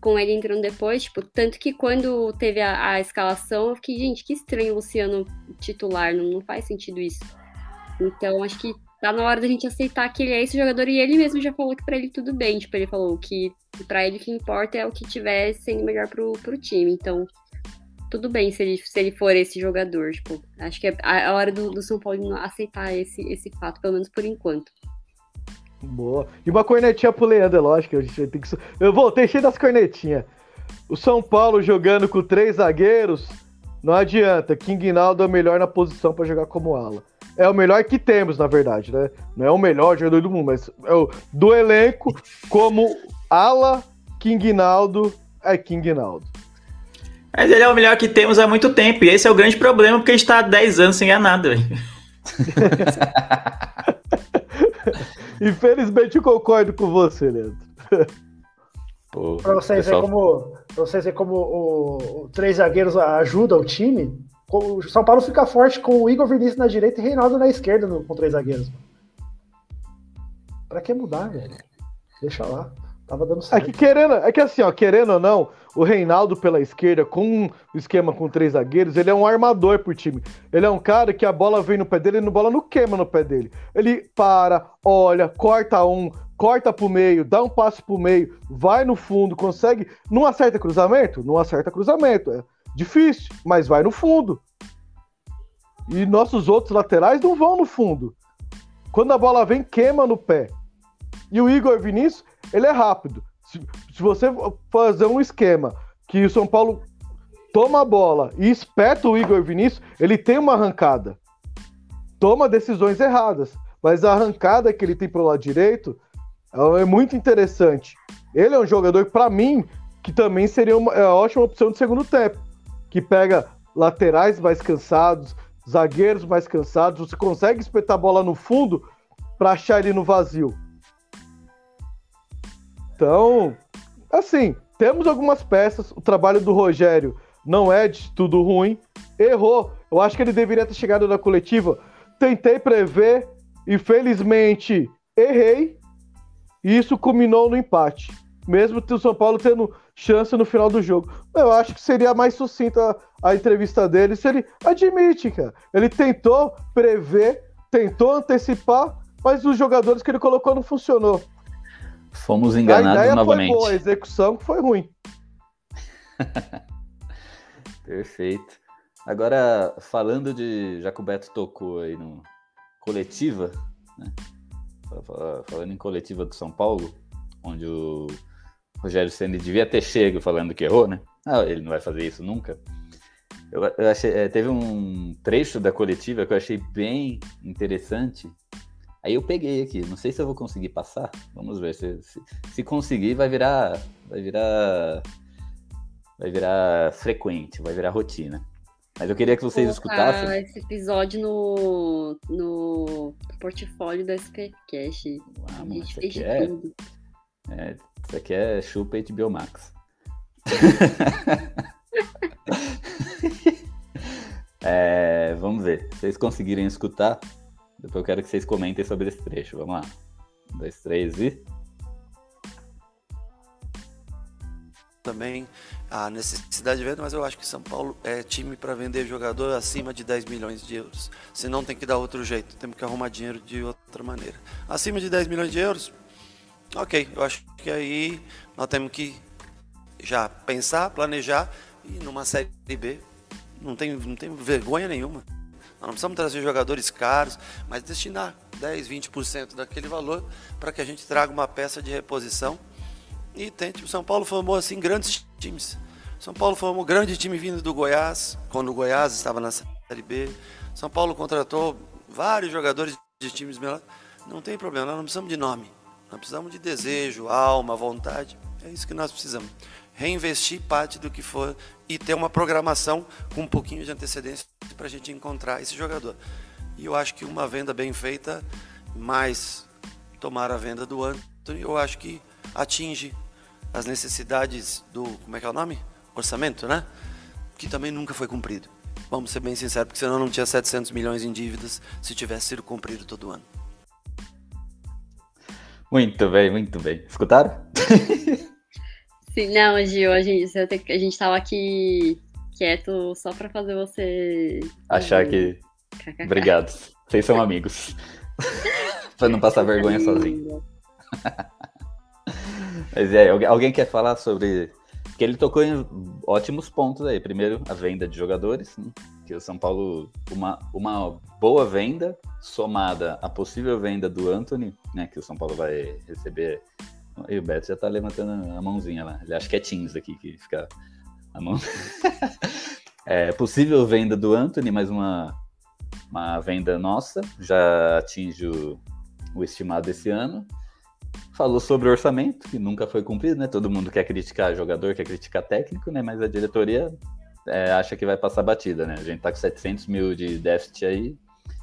com ele entrando depois, tipo, tanto que quando teve a, a escalação, eu fiquei, gente, que estranho o Luciano titular, não, não faz sentido isso. Então, acho que tá na hora da gente aceitar que ele é esse jogador e ele mesmo já falou que para ele tudo bem, tipo, ele falou que para ele o que importa é o que tiver sendo melhor pro, pro time. Então, tudo bem se ele, se ele for esse jogador, tipo, acho que é a hora do, do São Paulo aceitar esse, esse fato, pelo menos por enquanto. Boa. E uma cornetinha pro Leandro, é lógico. Gente tem que... Eu voltei cheio das cornetinhas. O São Paulo jogando com três zagueiros, não adianta. King Naldo é o melhor na posição para jogar como ala. É o melhor que temos, na verdade, né? Não é o melhor jogador do mundo, mas é o do elenco como ala King Naldo é King Naldo. Mas ele é o melhor que temos há muito tempo, e esse é o grande problema, porque a gente tá há 10 anos sem ganhar nada. Infelizmente eu concordo com você, Leandro. Para vocês verem como, pra vocês verem como o, o, três zagueiros ajudam o time, o São Paulo fica forte com o Igor Vinícius na direita e Reinaldo na esquerda no, com três zagueiros. Para que mudar, velho? Deixa lá. Tava dando certo. É que querendo, é que assim, ó, querendo ou não, o Reinaldo pela esquerda, com o esquema com três zagueiros, ele é um armador pro time. Ele é um cara que a bola vem no pé dele e a bola não queima no pé dele. Ele para, olha, corta um, corta pro meio, dá um passo pro meio, vai no fundo, consegue. Não acerta cruzamento? Não acerta cruzamento. É difícil, mas vai no fundo. E nossos outros laterais não vão no fundo. Quando a bola vem, queima no pé. E o Igor Vinícius, ele é rápido. Se, você fazer um esquema que o São Paulo toma a bola e espeta o Igor Vinícius, ele tem uma arrancada. Toma decisões erradas. Mas a arrancada que ele tem pro lado direito é muito interessante. Ele é um jogador, para mim, que também seria uma é uma ótima opção de segundo tempo. Que pega laterais mais cansados, zagueiros mais cansados, você consegue espetar a bola no fundo para achar ele no vazio. Então, assim, temos algumas peças. O trabalho do Rogério não é de tudo ruim. Errou. Eu acho que ele deveria ter chegado na coletiva. Tentei prever, infelizmente errei. E isso culminou no empate. Mesmo o São Paulo tendo chance no final do jogo. Eu acho que seria mais sucinta a entrevista dele se ele admite, cara. Ele tentou prever, tentou antecipar, mas os jogadores que ele colocou não funcionou. Fomos enganados a ideia novamente. Foi boa, a execução foi ruim. Perfeito. Agora, falando de. Já que o Beto tocou aí no coletiva, né? Falando em coletiva do São Paulo, onde o Rogério Senna devia ter chego falando que errou, né? Ah, ele não vai fazer isso nunca. Eu, eu achei, é, teve um trecho da coletiva que eu achei bem interessante, Aí eu peguei aqui, não sei se eu vou conseguir passar. Vamos ver se, se, se conseguir vai virar vai virar vai virar frequente, vai virar rotina. Mas eu queria que vocês escutassem. esse episódio no, no portfólio do SPCast. Ah, mano, isso aqui é, é, isso aqui é chupa HBO Max. é, vamos ver. Se vocês conseguirem escutar, depois eu quero que vocês comentem sobre esse trecho. Vamos lá. Um, dois, três e. Também a necessidade de venda, mas eu acho que São Paulo é time para vender jogador acima de 10 milhões de euros. Se não tem que dar outro jeito, temos que arrumar dinheiro de outra maneira. Acima de 10 milhões de euros, ok, eu acho que aí nós temos que já pensar, planejar e numa série B não tem, não tem vergonha nenhuma. Nós não precisamos trazer jogadores caros, mas destinar 10, 20% daquele valor para que a gente traga uma peça de reposição e tente. O São Paulo formou assim grandes times. São Paulo formou um grande time vindo do Goiás, quando o Goiás estava na Série B. São Paulo contratou vários jogadores de times melhores. Não tem problema, nós não precisamos de nome. Nós precisamos de desejo, alma, vontade. É isso que nós precisamos. Reinvestir parte do que for e ter uma programação com um pouquinho de antecedência para a gente encontrar esse jogador. E eu acho que uma venda bem feita, mais tomar a venda do Anthony, eu acho que atinge as necessidades do, como é que é o nome? Orçamento, né? Que também nunca foi cumprido. Vamos ser bem sinceros, porque senão não tinha 700 milhões em dívidas se tivesse sido cumprido todo ano. Muito bem, muito bem. Escutaram? Sim, não, Gil, a gente, a gente tava aqui quieto só pra fazer você. Achar que. Obrigado. Vocês são amigos. pra não passar vergonha sozinho. Mas é, alguém quer falar sobre. Porque ele tocou em ótimos pontos aí. Primeiro, a venda de jogadores, né? que o São Paulo, uma, uma boa venda somada à possível venda do Anthony, né? Que o São Paulo vai receber. E o Beto já tá levantando a mãozinha lá. Ele acha que é Teams aqui que fica a mão. é, possível venda do Anthony, mais uma, uma venda nossa, já atinge o, o estimado esse ano falou sobre orçamento, que nunca foi cumprido, né? Todo mundo quer criticar jogador, quer criticar técnico, né? Mas a diretoria é, acha que vai passar batida, né? A gente tá com 700 mil de déficit aí,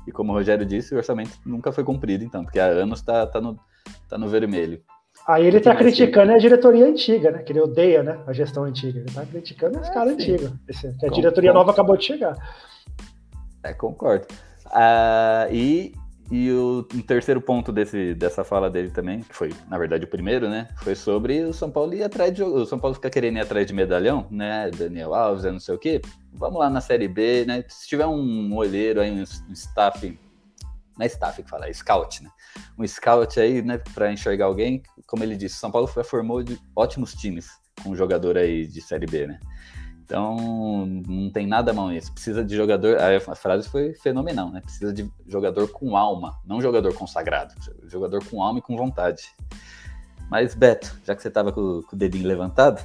e como o Rogério disse, o orçamento nunca foi cumprido, então, porque há anos tá, tá, no, tá no vermelho. Aí ele tá criticando que... a diretoria antiga, né? Que ele odeia, né? A gestão antiga. Ele tá criticando os é, caras antigos. Que a diretoria nova acabou de chegar. É, concordo. Uh, e e o um terceiro ponto desse, dessa fala dele também, que foi, na verdade, o primeiro, né? Foi sobre o São Paulo ir atrás de. O São Paulo ficar querendo ir atrás de medalhão, né? Daniel Alves, não sei o quê. Vamos lá na Série B, né? Se tiver um olheiro aí, um, staff. Não é staff que fala, scout, né? Um scout aí, né, para enxergar alguém, como ele disse, São Paulo foi, formou ótimos times com um jogador aí de Série B, né? Então, não tem nada mal nisso. Precisa de jogador. A frase foi fenomenal, né? Precisa de jogador com alma, não jogador consagrado. Jogador com alma e com vontade. Mas, Beto, já que você estava com, com, o dedinho levantado,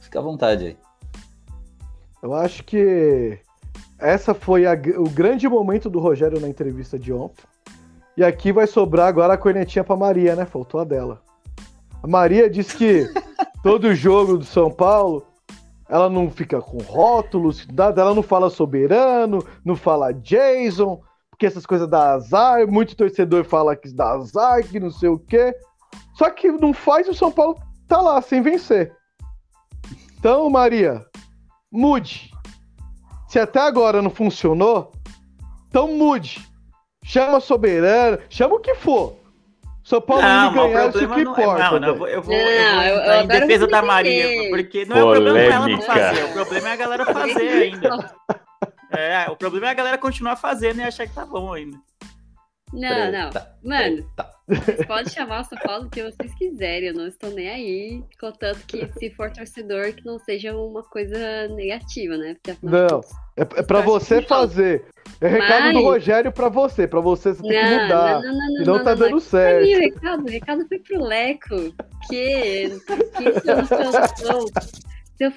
fica à vontade aí. Eu acho que essa foi a, o grande momento do Rogério na entrevista de ontem. E aqui vai sobrar agora a cornetinha para Maria, né? Faltou a dela. A Maria disse que todo jogo do São Paulo ela não fica com rótulos, nada, ela não fala soberano, não fala Jason, porque essas coisas dá azar, muito torcedor fala que dá azar, que não sei o quê. Só que não faz o São Paulo tá lá sem vencer. Então, Maria, mude. Se até agora não funcionou, então mude. Chama soberano, chama o que for. São Paulo não, ganhar, isso que não, importa. Não, não, eu vou, eu vou, não, eu vou eu, em defesa da Maria, porque não é o problema ela não fazer, o problema é a galera fazer ainda. É, o problema é a galera continuar fazendo e achar que tá bom ainda. Não, não. Mano, vocês podem chamar o São Paulo o que vocês quiserem, eu não estou nem aí. Contanto que se for torcedor, que não seja uma coisa negativa, né? Porque, não, é, é pra você fazer. É recado Mas... do Rogério pra você, pra você você tem que mudar. Não, não, não, não, não tá dando certo. O recado, o recado foi pro Leco. Que, que solução. Eu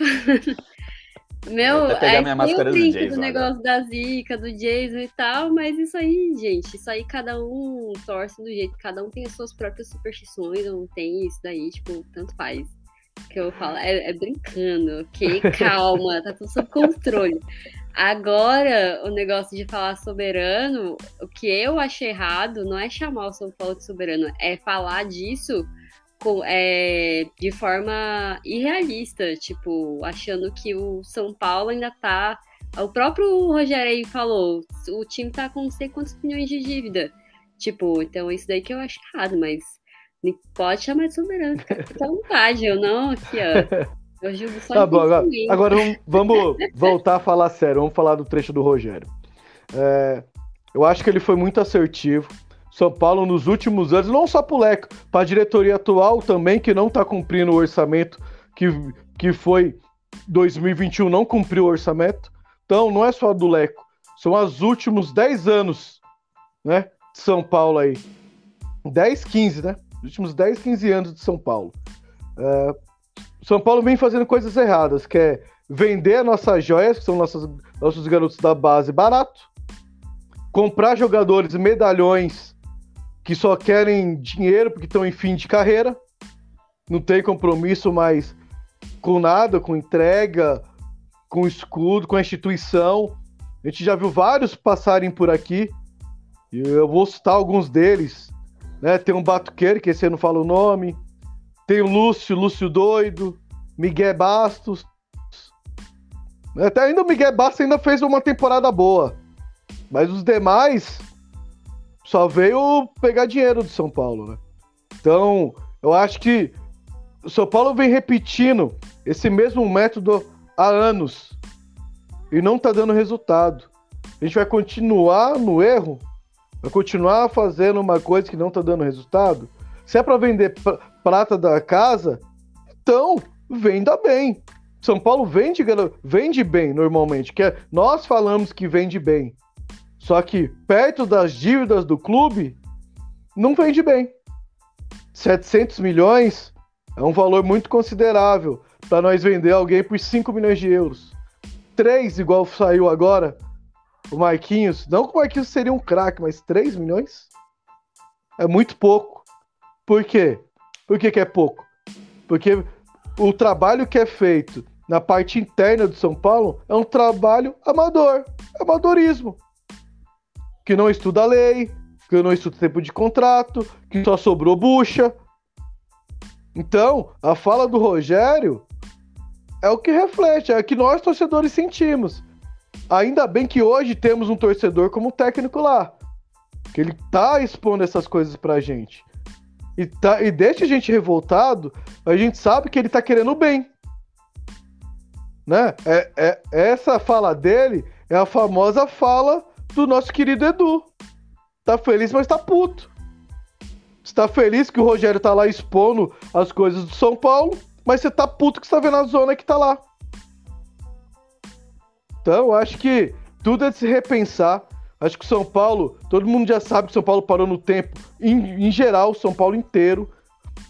Meu, pegar minha máscara do, Jason, do negócio da zica, do Jason e tal, mas isso aí, gente, isso aí cada um torce do jeito, cada um tem as suas próprias superstições, não tem isso daí, tipo, tanto faz. Que eu falo, é, é brincando, ok? Calma, tá tudo sob controle. Agora, o negócio de falar soberano, o que eu achei errado não é chamar o São Paulo de soberano, é falar disso com, é, de forma irrealista, tipo, achando que o São Paulo ainda tá. O próprio Rogério aí falou, o time tá com não sei quantos milhões de dívida. Tipo, então isso daí que eu acho errado, mas pode chamar de soberano, fica à vontade, eu não aqui, ó. tá bom, agora, agora vamos, vamos, voltar a falar sério, vamos falar do trecho do Rogério. É, eu acho que ele foi muito assertivo. São Paulo nos últimos anos, não só para o Leco, para a diretoria atual também, que não está cumprindo o orçamento que, que foi 2021, não cumpriu o orçamento. Então, não é só do Leco. são os últimos 10 anos, né? De São Paulo aí. 10, 15, né? Os últimos 10, 15 anos de São Paulo. É, São Paulo vem fazendo coisas erradas, que é vender nossas joias, que são nossos, nossos garotos da base, barato. Comprar jogadores medalhões que só querem dinheiro porque estão em fim de carreira. Não tem compromisso mais com nada, com entrega, com escudo, com a instituição. A gente já viu vários passarem por aqui. E eu vou citar alguns deles. Né? Tem um Batuqueiro, que esse eu não falo o nome. Tem o Lúcio, Lúcio Doido. Miguel Bastos. Até ainda o Miguel Bastos ainda fez uma temporada boa. Mas os demais só veio pegar dinheiro do São Paulo, né? Então, eu acho que o São Paulo vem repetindo esse mesmo método há anos e não tá dando resultado. A gente vai continuar no erro? Vai continuar fazendo uma coisa que não tá dando resultado? Se é para vender prata da casa, então venda bem. São Paulo vende, vende bem normalmente, que é, nós falamos que vende bem. Só que perto das dívidas do clube, não vende bem. 700 milhões é um valor muito considerável para nós vender alguém por 5 milhões de euros. 3, igual saiu agora, o Marquinhos. Não que o Marquinhos seria um craque, mas 3 milhões? É muito pouco. Por quê? Por que, que é pouco? Porque o trabalho que é feito na parte interna do São Paulo é um trabalho amador, amadorismo. Que não estuda a lei, que não estuda tempo de contrato, que só sobrou bucha. Então, a fala do Rogério é o que reflete, é o que nós torcedores sentimos. Ainda bem que hoje temos um torcedor como técnico lá, que ele tá expondo essas coisas pra gente. E, tá, e deixa a gente revoltado, a gente sabe que ele tá querendo bem. Né? É, é, essa fala dele é a famosa fala do nosso querido Edu. Tá feliz, mas tá puto. Está feliz que o Rogério tá lá expondo as coisas do São Paulo, mas você tá puto que você tá vendo a zona que tá lá. Então, acho que tudo é de se repensar. Acho que o São Paulo, todo mundo já sabe que o São Paulo parou no tempo, em, em geral, o São Paulo inteiro,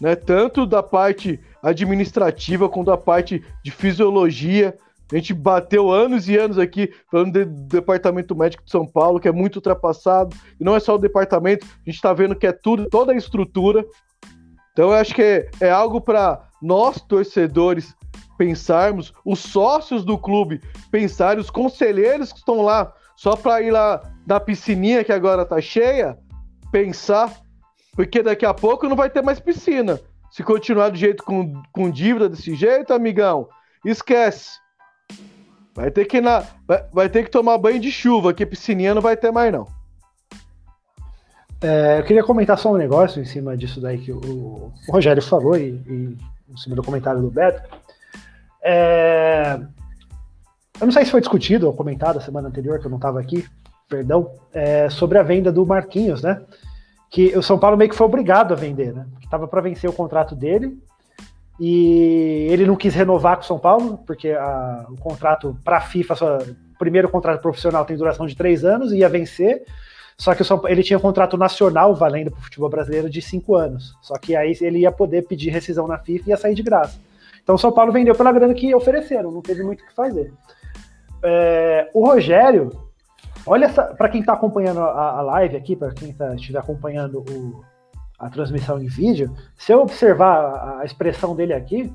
né? Tanto da parte administrativa quanto da parte de fisiologia. A gente bateu anos e anos aqui falando do departamento médico de São Paulo, que é muito ultrapassado. E não é só o departamento, a gente está vendo que é tudo, toda a estrutura. Então eu acho que é, é algo para nós, torcedores, pensarmos, os sócios do clube pensarem, os conselheiros que estão lá só para ir lá na piscininha que agora tá cheia, pensar, porque daqui a pouco não vai ter mais piscina. Se continuar do jeito com, com dívida desse jeito, amigão, esquece. Vai ter que na, vai, vai ter que tomar banho de chuva, que piscininha não vai ter mais não. É, eu queria comentar só um negócio em cima disso daí que o, o Rogério falou e, e em cima do comentário do Beto. É, eu não sei se foi discutido ou comentado a semana anterior, que eu não estava aqui, perdão, é, sobre a venda do Marquinhos, né? Que o São Paulo meio que foi obrigado a vender, né? Estava para vencer o contrato dele e ele não quis renovar com o São Paulo, porque a, o contrato para a FIFA, o primeiro contrato profissional tem duração de três anos ia vencer. Só que São, ele tinha um contrato nacional valendo para o futebol brasileiro de cinco anos. Só que aí ele ia poder pedir rescisão na FIFA e ia sair de graça. Então o São Paulo vendeu pela grana que ofereceram, não teve muito o que fazer. É, o Rogério, olha para quem está acompanhando a, a, live aqui, para quem tá, estiver acompanhando o, a transmissão em vídeo, se eu observar a, expressão dele aqui,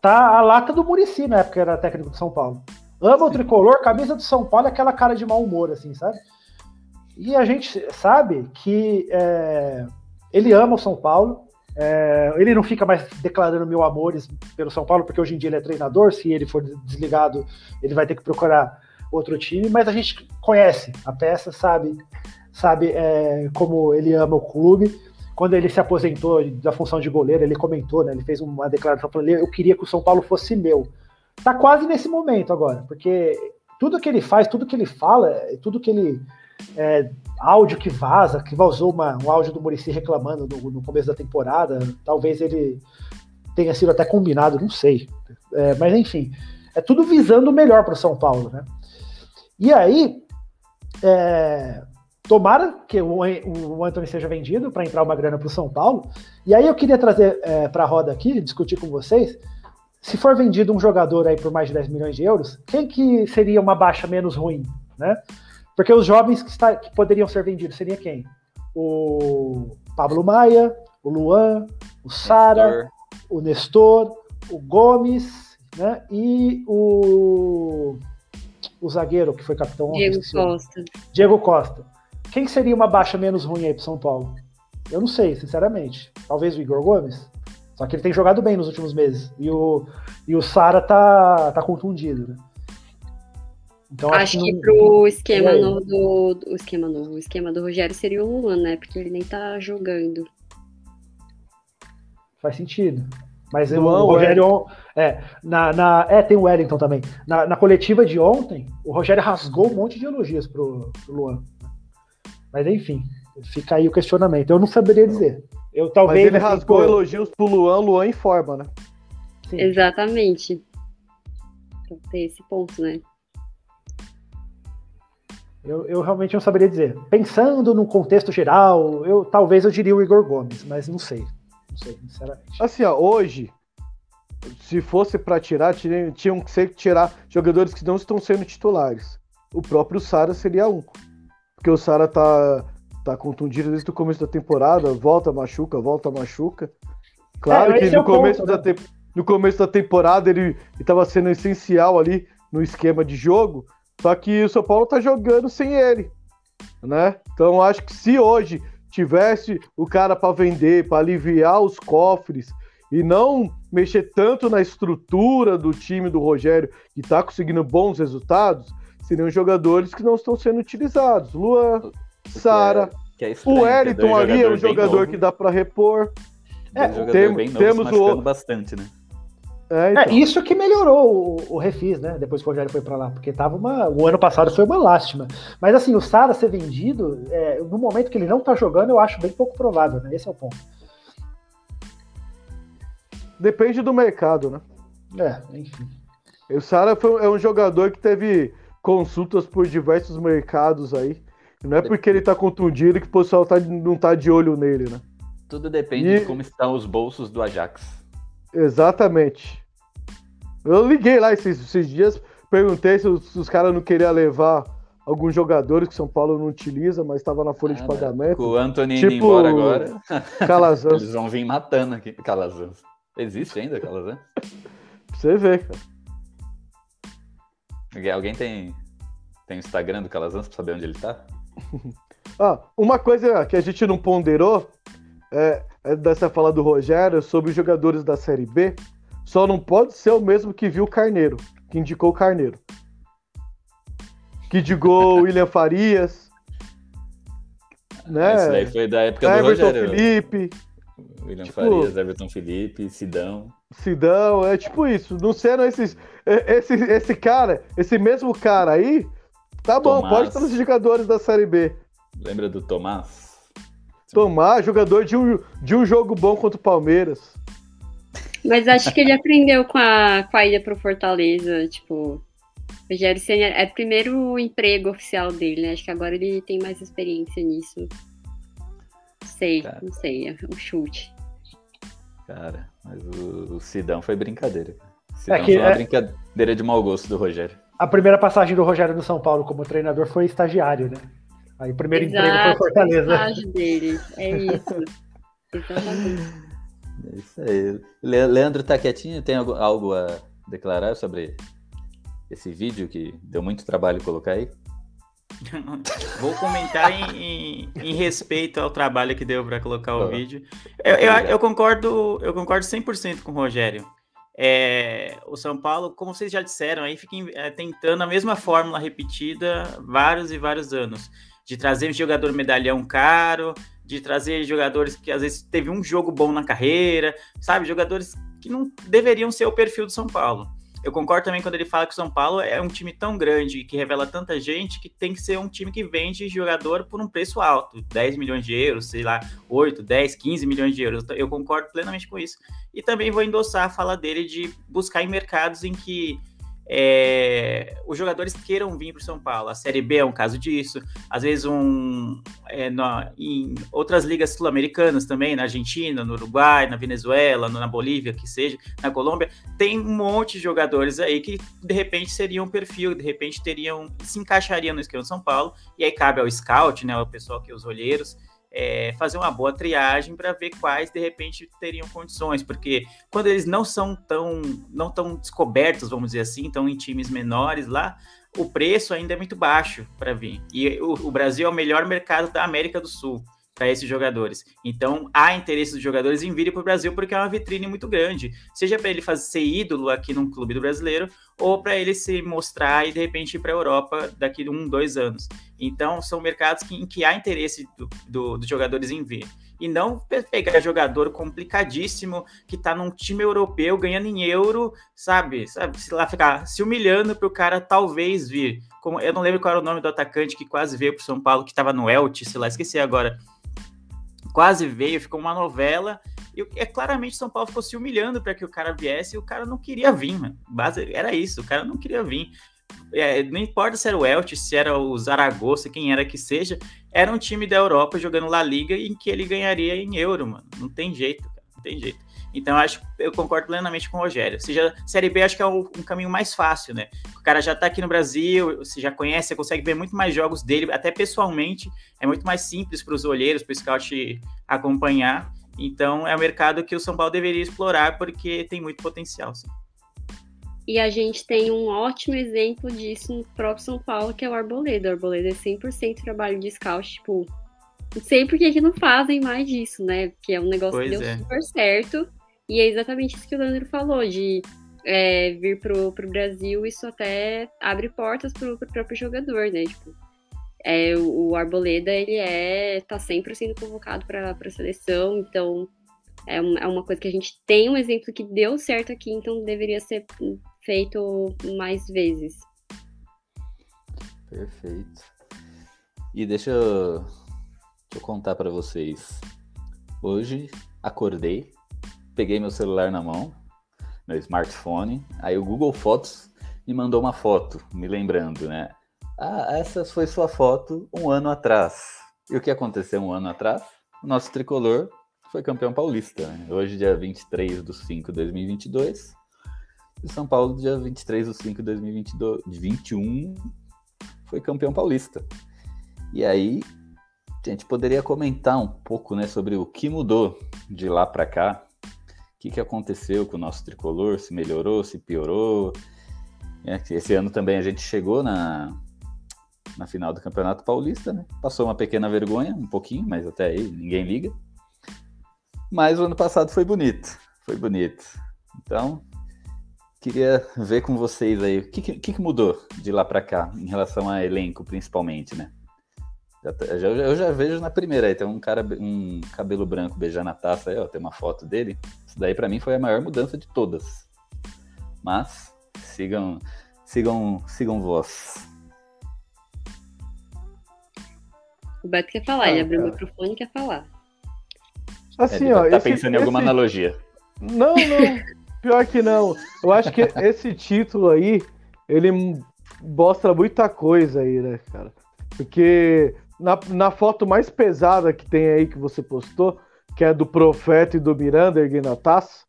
tá a lata do Murici na época que era técnico de São Paulo. Ama o tricolor, camisa do São Paulo, é aquela cara de mau humor, assim, sabe? E a gente sabe que é, ele ama o São Paulo, é, ele não fica mais declarando mil amores pelo São Paulo, porque hoje em dia ele é treinador. Se ele for desligado, ele vai ter que procurar outro time. Mas a gente conhece a peça, sabe, sabe é, como ele ama o clube. Quando ele se aposentou da função de goleiro, ele comentou, né, ele fez uma declaração falando: eu queria que o São Paulo fosse meu. Tá quase nesse momento agora, porque tudo que ele faz, tudo que ele fala, tudo que ele é, áudio que vaza, que vazou uma, um áudio do Murici reclamando no, no, começo da temporada. Talvez ele tenha sido até combinado, não sei. É, mas enfim, é tudo visando o melhor para o São Paulo, né? E aí, É, tomara que o, o Anthony seja vendido para entrar uma grana para o São Paulo. E aí eu queria trazer é, para a roda aqui, discutir com vocês, se for vendido um jogador aí por mais de 10 milhões de euros, quem que seria uma baixa menos ruim, né? Porque os jovens que, está, que poderiam ser vendidos seria quem? O Pablo Maia, o Luan, o Sara, o Nestor, o Gomes, né? E o, o zagueiro que foi capitão Diego Costa. Diego Costa. Quem seria uma baixa menos ruim aí pro São Paulo? Eu não sei, sinceramente. Talvez o Igor Gomes? Só que ele tem jogado bem nos últimos meses. E o, e o Sara tá, tá contundido, né? Então, acho, acho que, que pro esquema é. novo do, do, esquema novo, o esquema do Rogério seria o Luan, né? Porque ele nem tá jogando. Faz sentido. Mas Luan, o Rogério. É, na, na, é, tem o Wellington também. Na, na, coletiva de ontem, o Rogério rasgou um monte de elogios pro, pro Luan. Mas enfim, fica aí o questionamento. Eu não saberia dizer. Eu talvez. Mas ele rasgou pô... elogios pro Luan, Luan em forma, né? Sim. Exatamente. Então tem esse ponto, né? Eu, eu realmente não saberia dizer. Pensando no contexto geral, eu talvez eu diria o Igor Gomes, mas não sei. Não sei, sinceramente. Assim, ó, hoje, se fosse para tirar, tinham que ser tirar jogadores que não estão sendo titulares. O próprio Sara seria um. Porque o Sara tá, tá contundido desde o começo da temporada, volta, machuca, volta, machuca. Claro é, que no, é começo ponto, da né? te... no começo da temporada ele estava sendo essencial ali no esquema de jogo, só que o São Paulo tá jogando sem ele, né? Então acho que se hoje tivesse o cara para vender, para aliviar os cofres e não mexer tanto na estrutura do time do Rogério, que está conseguindo bons resultados, seriam jogadores que não estão sendo utilizados. Luan, Sara, é, é o Wellington ali é um jogador novo. que dá para repor. É, tem, tem, temos o bastante, né? É, é, então. é, isso que melhorou o, o, Refis, né? Depois que o Rogério foi para lá, porque tava uma. O ano passado foi uma lástima. Mas assim, o Sara ser vendido, é, no momento que ele não tá jogando, eu acho bem pouco provável, né? Esse é o ponto. Depende do mercado, né? É, enfim. O Sara é um jogador que teve consultas por diversos mercados aí. Não é porque ele tá contundido que o pessoal tá, não tá de olho nele, né? Tudo depende e... de como estão os bolsos do Ajax. Exatamente. Eu liguei lá esses, esses dias, perguntei se os, os caras não queriam levar alguns jogadores que São Paulo não utiliza, mas estava na folha ah, de pagamento. Com o Anthony tipo, indo embora agora. Calazans. Eles vão vir matando aqui. Calazans. Existe ainda Calazans? pra você ver, cara. Alguém tem, tem Instagram do Calazans pra saber onde ele tá? ah, uma coisa que a gente não ponderou é, é dessa fala do Rogério sobre os jogadores da Série B. Só não pode ser o mesmo que viu o Carneiro, que indicou o Carneiro. Que indicou o William Farias. Né? Isso daí foi da época do Everton Rogério. Felipe. William tipo, Farias, Everton Felipe, Sidão. Sidão, é tipo isso. Não sendo esses. Esse, esse cara, esse mesmo cara aí, tá Tomás. bom, pode estar nos jogadores da Série B. Lembra do Tomás? Tomás, jogador de um, de um jogo bom contra o Palmeiras. Mas acho que ele aprendeu com a, com a ida pro Fortaleza, tipo. O Rogério Senna é o primeiro emprego oficial dele, né? Acho que agora ele tem mais experiência nisso. Não sei, cara, não sei, é um chute. Cara, mas o, o Sidão foi brincadeira. Sidão é que, foi uma é... brincadeira de mau gosto do Rogério. A primeira passagem do Rogério no São Paulo como treinador foi estagiário, né? Aí o primeiro Exato, emprego foi Fortaleza. dele, é isso. Exatamente. É isso aí. Leandro tá quietinho? Tem algo, algo a declarar sobre esse vídeo que deu muito trabalho colocar aí? Vou comentar em, em, em, respeito ao trabalho que deu para colocar o vídeo. Eu, eu, eu, concordo, eu concordo 100% com o Rogério. É, o São Paulo, como vocês já disseram, aí fica é, tentando a mesma fórmula repetida vários e vários anos. De trazer jogador medalhão caro, de trazer jogadores que às vezes teve um jogo bom na carreira, sabe? Jogadores que não deveriam ser o perfil do São Paulo. Eu concordo também quando ele fala que o São Paulo é um time tão grande que revela tanta gente que tem que ser um time que vende jogador por um preço alto, 10 milhões de euros, sei lá, 8, 10, 15 milhões de euros. Eu concordo plenamente com isso. E também vou endossar a fala dele de buscar em mercados em que é, os jogadores queiram vir para o São Paulo. A Série B é um caso disso. Às vezes, um, é, em outras ligas sul-americanas também, na Argentina, no Uruguai, na Venezuela, na Bolívia, que seja, na Colômbia, tem um monte de jogadores aí que de repente seriam um perfil, de repente teriam, se encaixariam no esquema de São Paulo. E aí cabe ao scout, né, o pessoal que os olheiros é, fazer uma boa triagem para ver quais de repente teriam condições, porque quando eles não são tão não tão descobertos, vamos dizer assim, estão em times menores lá, o preço ainda é muito baixo para vir. E o, o Brasil é o melhor mercado da América do Sul para esses jogadores. Então, há interesse dos jogadores em virem para o Brasil porque é uma vitrine muito grande. Seja para ele fazer ser ídolo aqui num clube do brasileiro, ou para ele se mostrar e de repente ir para a Europa daqui a um, dois anos. Então, são mercados que, em que há interesse do, do, dos jogadores em vir. E não pegar jogador complicadíssimo que está num time europeu ganhando em euro, sabe? Sabe? Se lá ficar se humilhando para o cara talvez vir. Como, eu não lembro qual era o nome do atacante que quase veio para São Paulo, que estava no Elche, sei lá, esqueci agora quase veio, ficou uma novela. E é claramente São Paulo ficou se humilhando para que o cara viesse e o cara não queria vir, mano. Era isso, o cara não queria vir. É, não importa se era o Elche, se era o Zaragoza, quem era que seja, era um time da Europa jogando La Liga em que ele ganharia em euro, mano. Não tem jeito, cara, não tem jeito. Então, acho eu concordo plenamente com o Rogério. Seja, Série B acho que é um, um, caminho mais fácil, né? O cara já tá aqui no Brasil, você já conhece, você consegue ver muito mais jogos dele, até pessoalmente. É muito mais simples para os olheiros, para o scout acompanhar. Então, é um mercado que o São Paulo deveria explorar, porque tem muito potencial, sim. E a gente tem um ótimo exemplo disso no próprio São Paulo, que é o Arboleda. O Arboleda é 100% trabalho de scout, tipo, não sei por que, que não fazem mais disso, né? Porque é um negócio pois que deu é. super certo. E é exatamente isso que o Leandro falou, de é, vir pro, pro Brasil, isso até abre portas pro, pro próprio jogador, né? Tipo, é, o Arboleda, ele é, tá sempre sendo convocado para a seleção, então é, é uma coisa que a gente tem um exemplo que deu certo aqui, então deveria ser feito mais vezes. Perfeito. E deixa eu, deixa eu contar para vocês. Hoje acordei peguei meu celular na mão, meu smartphone, aí o Google Fotos me mandou uma foto, me lembrando, né? Ah, essa foi sua foto um ano atrás. E o que aconteceu um ano atrás? O nosso tricolor foi campeão paulista. Né? Hoje, dia 23 de 5 de 2022. São Paulo, dia 23 de 5 de 2021, foi campeão paulista. E aí, a gente poderia comentar um pouco né, sobre o que mudou de lá para cá que, que aconteceu com o nosso tricolor, se melhorou, se piorou. É, esse ano também a gente chegou na, na final do Campeonato Paulista, né? Passou uma pequena vergonha, um pouquinho, mas até aí ninguém liga. Mas o ano passado foi bonito, foi bonito. Então, queria ver com vocês aí, o que, que, que mudou de lá para cá, em relação a elenco, principalmente, né? Já, tá, já, eu já vejo na primeira aí, tem um cara, um cabelo branco beijando a taça aí, ó, tem uma foto dele. Isso daí para mim foi a maior mudança de todas. Mas sigam, sigam, sigam vós. O Beto quer falar, ah, ele abriu o microfone e quer falar. Assim, ele ó. Tá esse, pensando em alguma esse... analogia. Não, não. Pior que não. Eu acho que esse título aí, ele mostra muita coisa aí, né, cara? Porque na, na foto mais pesada que tem aí que você postou, que é do Profeta e do Miranda erguendo a taça,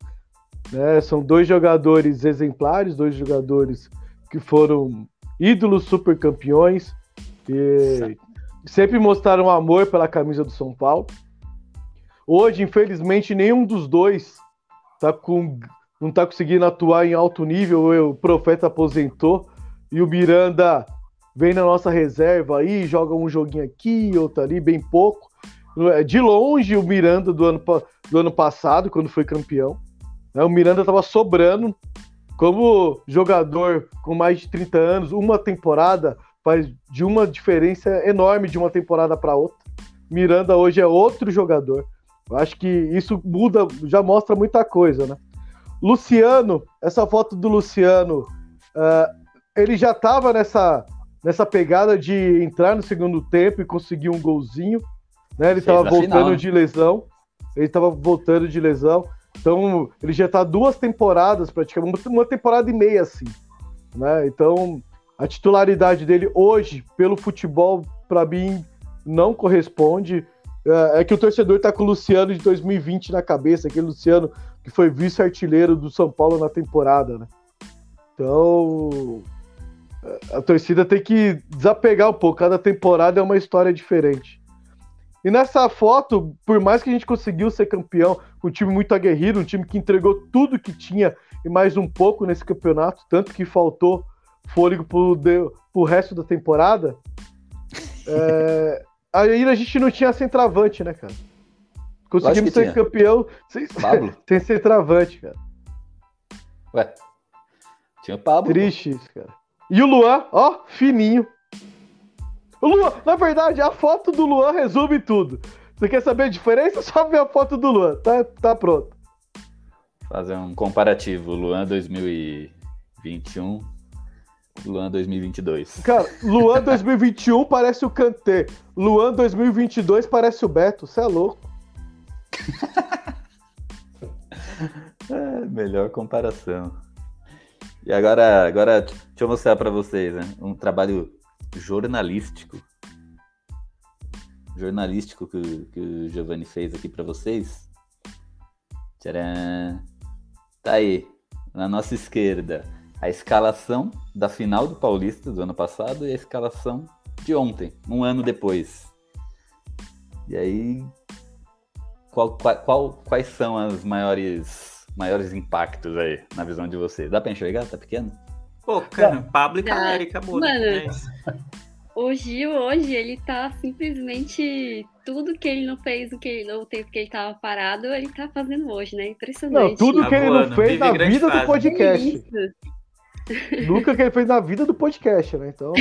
né? São dois jogadores exemplares, dois jogadores que foram ídolos super campeões e sempre mostraram amor pela camisa do São Paulo. Hoje, infelizmente, nenhum dos dois tá com, não está conseguindo atuar em alto nível. O Profeta aposentou e o Miranda vem na nossa reserva aí, joga um joguinho aqui, outro ali, bem pouco. É, de longe, o Miranda do ano, do ano passado, quando foi campeão. Né? O Miranda estava sobrando. Como jogador com mais de 30 anos, uma temporada faz de uma diferença enorme de uma temporada para outra. Miranda hoje é outro jogador. Eu acho que isso muda, já mostra muita coisa, né? Luciano, essa foto do Luciano, uh, ele já estava nessa nessa pegada de entrar no segundo tempo e conseguir um golzinho. Né? Ele estava voltando final, né? de lesão. Ele estava voltando de lesão. Então, ele já está duas temporadas, praticamente, uma temporada e meia, assim. né? Então, a titularidade dele hoje, pelo futebol, para mim, não corresponde. É, é que o torcedor tá com o Luciano de 2020 na cabeça, aquele Luciano que foi vice-artilheiro do São Paulo na temporada, né? Então, a torcida tem que desapegar um pouco. Cada temporada é uma história diferente. E nessa foto, por mais que a gente conseguiu ser campeão, um time muito aguerrido, um time que entregou tudo que tinha e mais um pouco nesse campeonato, tanto que faltou fôlego pro, pro resto da temporada. É, aí a gente não tinha centroavante, né, cara? Conseguimos ser tinha. campeão sem, sem centroavante, cara. Ué, tinha o Pablo. Triste isso, cara. E o Luan, ó, fininho. O Luan, na verdade, a foto do Luan resume tudo. Você quer saber a diferença? Só ver a foto do Luan. Tá, tá pronto. Fazer um comparativo. Luan 2021, Luan 2022. Cara, Luan 2021 parece o Kanté. Luan 2022 parece o Beto. Você é louco. É, melhor comparação. E agora, agora deixa eu mostrar para vocês, né? Um trabalho jornalístico. Jornalístico que, que o Giovanni fez aqui para vocês. Tcharam! Tá aí, na nossa esquerda, a escalação da final do Paulista do ano passado e a escalação de ontem, um ano depois. E aí, qual, qual, quais são as maiores maiores impactos aí na visão de vocês? Dá pra enxergar? Tá pequeno? Pô, cara, Pablo e Caleri, acabou. Mano, né? o Gil hoje, ele tá simplesmente tudo que ele não fez no, que, no tempo que ele tava parado, ele tá fazendo hoje, né? Impressionante. Não, tudo tá que ele não fez na vida fase. do podcast. Nunca que ele fez na vida do podcast, né? Então.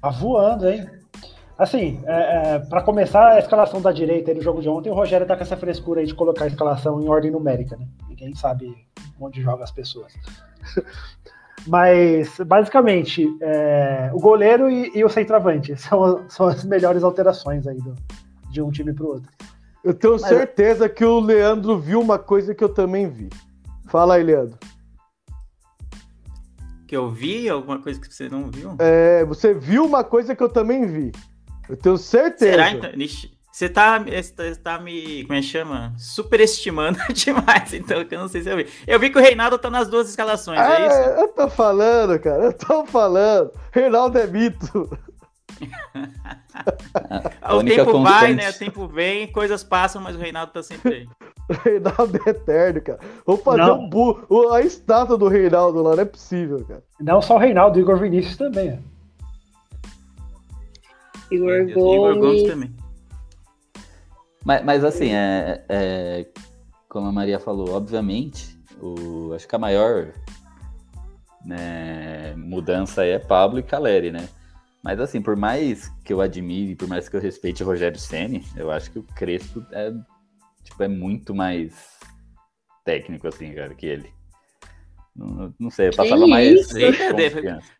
tá voando, hein? Assim, é, é, para começar a escalação da direita no jogo de ontem, o Rogério tá com essa frescura aí de colocar a escalação em ordem numérica, né? Ninguém sabe onde joga as pessoas. Mas, basicamente, é, o goleiro e, e, o centroavante são, são as melhores alterações aí do, de um time para o outro. Eu tenho Mas, certeza que o Leandro viu uma coisa que eu também vi. Fala aí, Leandro. Que eu vi? Alguma coisa que você não viu? É, você viu uma coisa que eu também vi. Eu tenho certeza. Será então? Você tá, você tá me, como é que chama? Superestimando demais, então, que eu não sei se eu vi. Eu vi que o Reinaldo tá nas duas escalações, é, é isso? Eu tô falando, cara, eu tô falando. Reinaldo é mito. o tempo vai, né? O tempo vem, coisas passam, mas o Reinaldo tá sempre aí. O Reinaldo é eterno, cara. Vamos fazer não. um bu... a estátua do Reinaldo lá, não é possível, cara. Não só o Reinaldo, o Igor Vinícius também. Né? Igor Gomes. Igor Gomes também. Mas, mas assim, é, é, como a Maria falou, obviamente, o, acho que a maior né, mudança é Pablo e Caleri, né? Mas assim, por mais que eu admire, por mais que eu respeite o Rogério Ceni, eu acho que o Crespo é, tipo, é muito mais técnico, assim, cara, que ele. Não, não sei, eu passava que mais.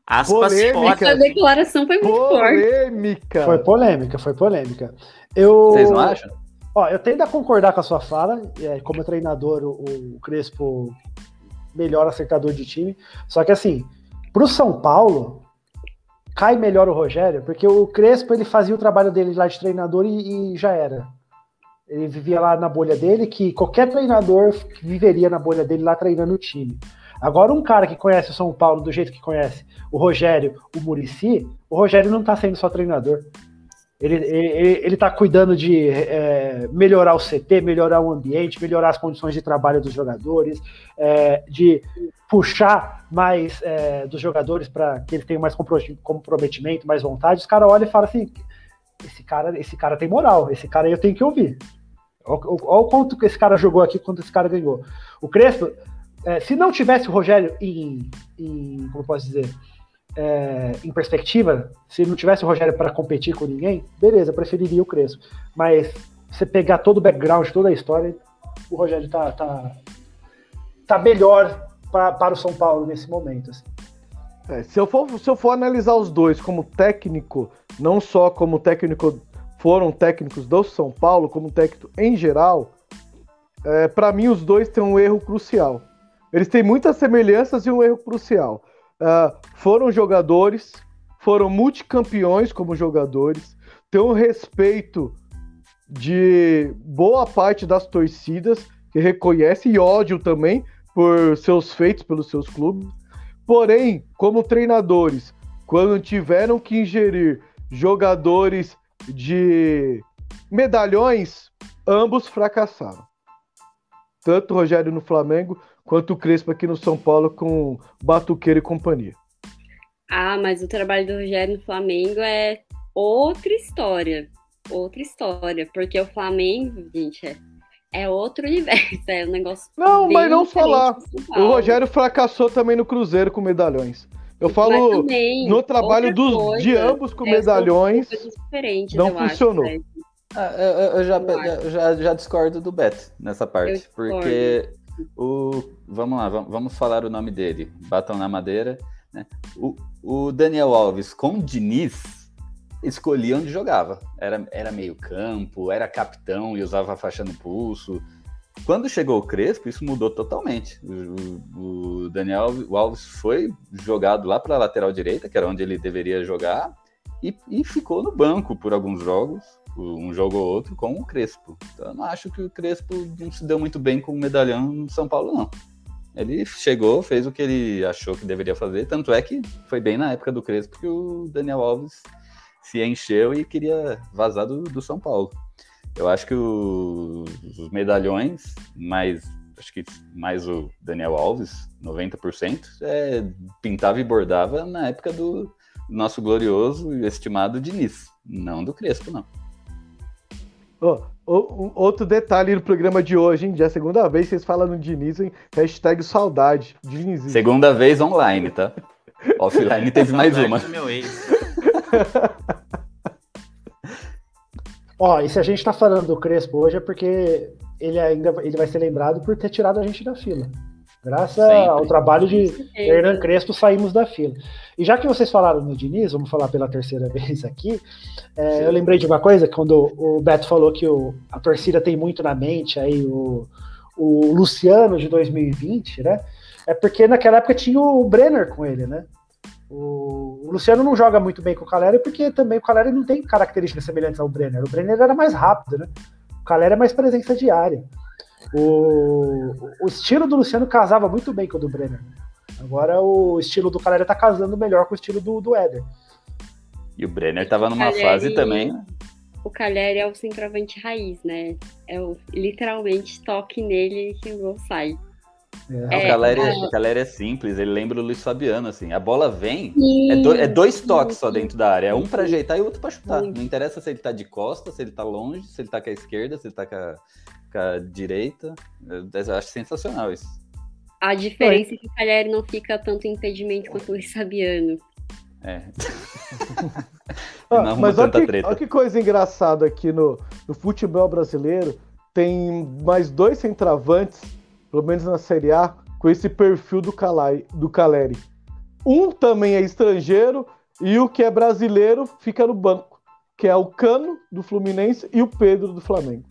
Aspas fortes. A declaração foi muito polêmica. forte. Foi polêmica, foi polêmica. Eu... Vocês não acham? Ó, eu tendo a concordar com a sua fala. É, como treinador, o, o Crespo melhor acertador de time. Só que assim, pro São Paulo, cai melhor o Rogério, porque o Crespo ele fazia o trabalho dele lá de treinador e, e já era. Ele vivia lá na bolha dele, que qualquer treinador viveria na bolha dele lá treinando o time. Agora, um cara que conhece o São Paulo do jeito que conhece o Rogério, o Murici, o Rogério não tá sendo só treinador. Ele, ele, ele tá cuidando de é, melhorar o CT, melhorar o ambiente, melhorar as condições de trabalho dos jogadores, é, de puxar mais é, dos jogadores para que eles tenham mais comprometimento, mais vontade. Os caras olham e falam assim: esse cara, esse cara tem moral, esse cara eu tenho que ouvir. Olha o quanto que esse cara jogou aqui, quanto esse cara ganhou. O Crespo, é, se não tivesse o Rogério em, em como posso dizer, é, em perspectiva, se não tivesse o Rogério para competir com ninguém, beleza, preferiria o Crespo. Mas você pegar todo o background, toda a história, o Rogério tá, tá, tá melhor pra, para o São Paulo nesse momento. Assim. É, se, eu for, se eu for analisar os dois como técnico, não só como técnico foram técnicos do São Paulo, como técnico em geral, é, para mim os dois têm um erro crucial eles têm muitas semelhanças e um erro crucial. Uh, foram jogadores, foram multicampeões como jogadores, têm um respeito de boa parte das torcidas, que reconhece e ódio também por seus feitos pelos seus clubes. Porém, como treinadores, quando tiveram que ingerir jogadores de medalhões, ambos fracassaram. Tanto o Rogério no Flamengo quanto o Crespo aqui no São Paulo com Batuqueiro e companhia. Ah, mas o trabalho do Rogério no Flamengo é outra história. Outra história. Porque o Flamengo, gente, é, é outro universo. É um negócio. Não, mas não falar. O Rogério fracassou também no Cruzeiro com medalhões. Eu falo também, no trabalho dos, coisa, de ambos com medalhões. Não funcionou. Acho, ah, eu, eu, já, eu já, já, discordo do Beto nessa parte, porque o. Vamos lá, vamos, falar o nome dele. Batam na madeira. Né? O, o Daniel Alves com o Diniz escolhia onde jogava. Era, era meio campo, era capitão e usava a faixa no pulso. Quando chegou o Crespo, isso mudou totalmente. O, o Daniel Alves foi jogado lá para a lateral direita, que era onde ele deveria jogar, e, e, ficou no banco por alguns jogos, um jogo ou outro, com o Crespo. Então eu não acho que o Crespo não se deu muito bem com o medalhão no São Paulo, não. Ele chegou, fez o que ele achou que deveria fazer, tanto é que foi bem na época do Crespo que o Daniel Alves se encheu e queria vazar do, do São Paulo. Eu acho que o, os medalhões, mais acho que mais o Daniel Alves, 90%, é, pintava e bordava na época do nosso glorioso e estimado Diniz, não do Crespo, não. Oh, oh, outro detalhe no programa de hoje, hein? Já é a segunda vez que vocês falam no Diniz, hein? Hashtag saudade. Diniz. Segunda vez online, tá? Offline teve mais uma. Meu ex. Ó, e se a gente tá falando do Crespo hoje é porque ele ainda ele vai ser lembrado por ter tirado a gente da fila. Graças Sempre. ao trabalho de Hernan Crespo, saímos da fila. E já que vocês falaram no Diniz, vamos falar pela terceira vez aqui, é, eu lembrei de uma coisa, quando o Beto falou que o, a torcida tem muito na mente aí o, o Luciano de 2020, né? É porque naquela época tinha o Brenner com ele, né? O, o, Luciano não joga muito bem com o Caleri, porque também o Caleri não tem características semelhantes ao Brenner. O Brenner era mais rápido, né? O Caleri é mais presença diária. O, o estilo do Luciano casava muito bem com o do Brenner. Agora o estilo do Caleri tá casando melhor com o estilo do, do Éder. E o Brenner tava numa Caleri, fase também. O Caleri é o centroavante raiz, né? É o literalmente toque nele que o gol sai. É. O, Caleri, é, o Caleri é simples, ele lembra o Luiz Fabiano, assim. A bola vem, é, do, é, dois toques só dentro da área. É um para ajeitar e outro para chutar. Não interessa se ele tá de costa, se ele tá longe, se ele tá com a esquerda, se ele tá com a, com a direita. Eu acho sensacional isso. A diferença Oi. é que o Caleri não fica tanto impedimento quanto o Luiz Fabiano. É. ah, mas olha que, olha que, coisa engraçada aqui no, no futebol brasileiro. Tem mais dois centravantes pelo menos na Série A, com esse perfil do, Calai, do Caleri. Um também é estrangeiro e o que é brasileiro fica no banco, que é o Cano do Fluminense e o Pedro do Flamengo.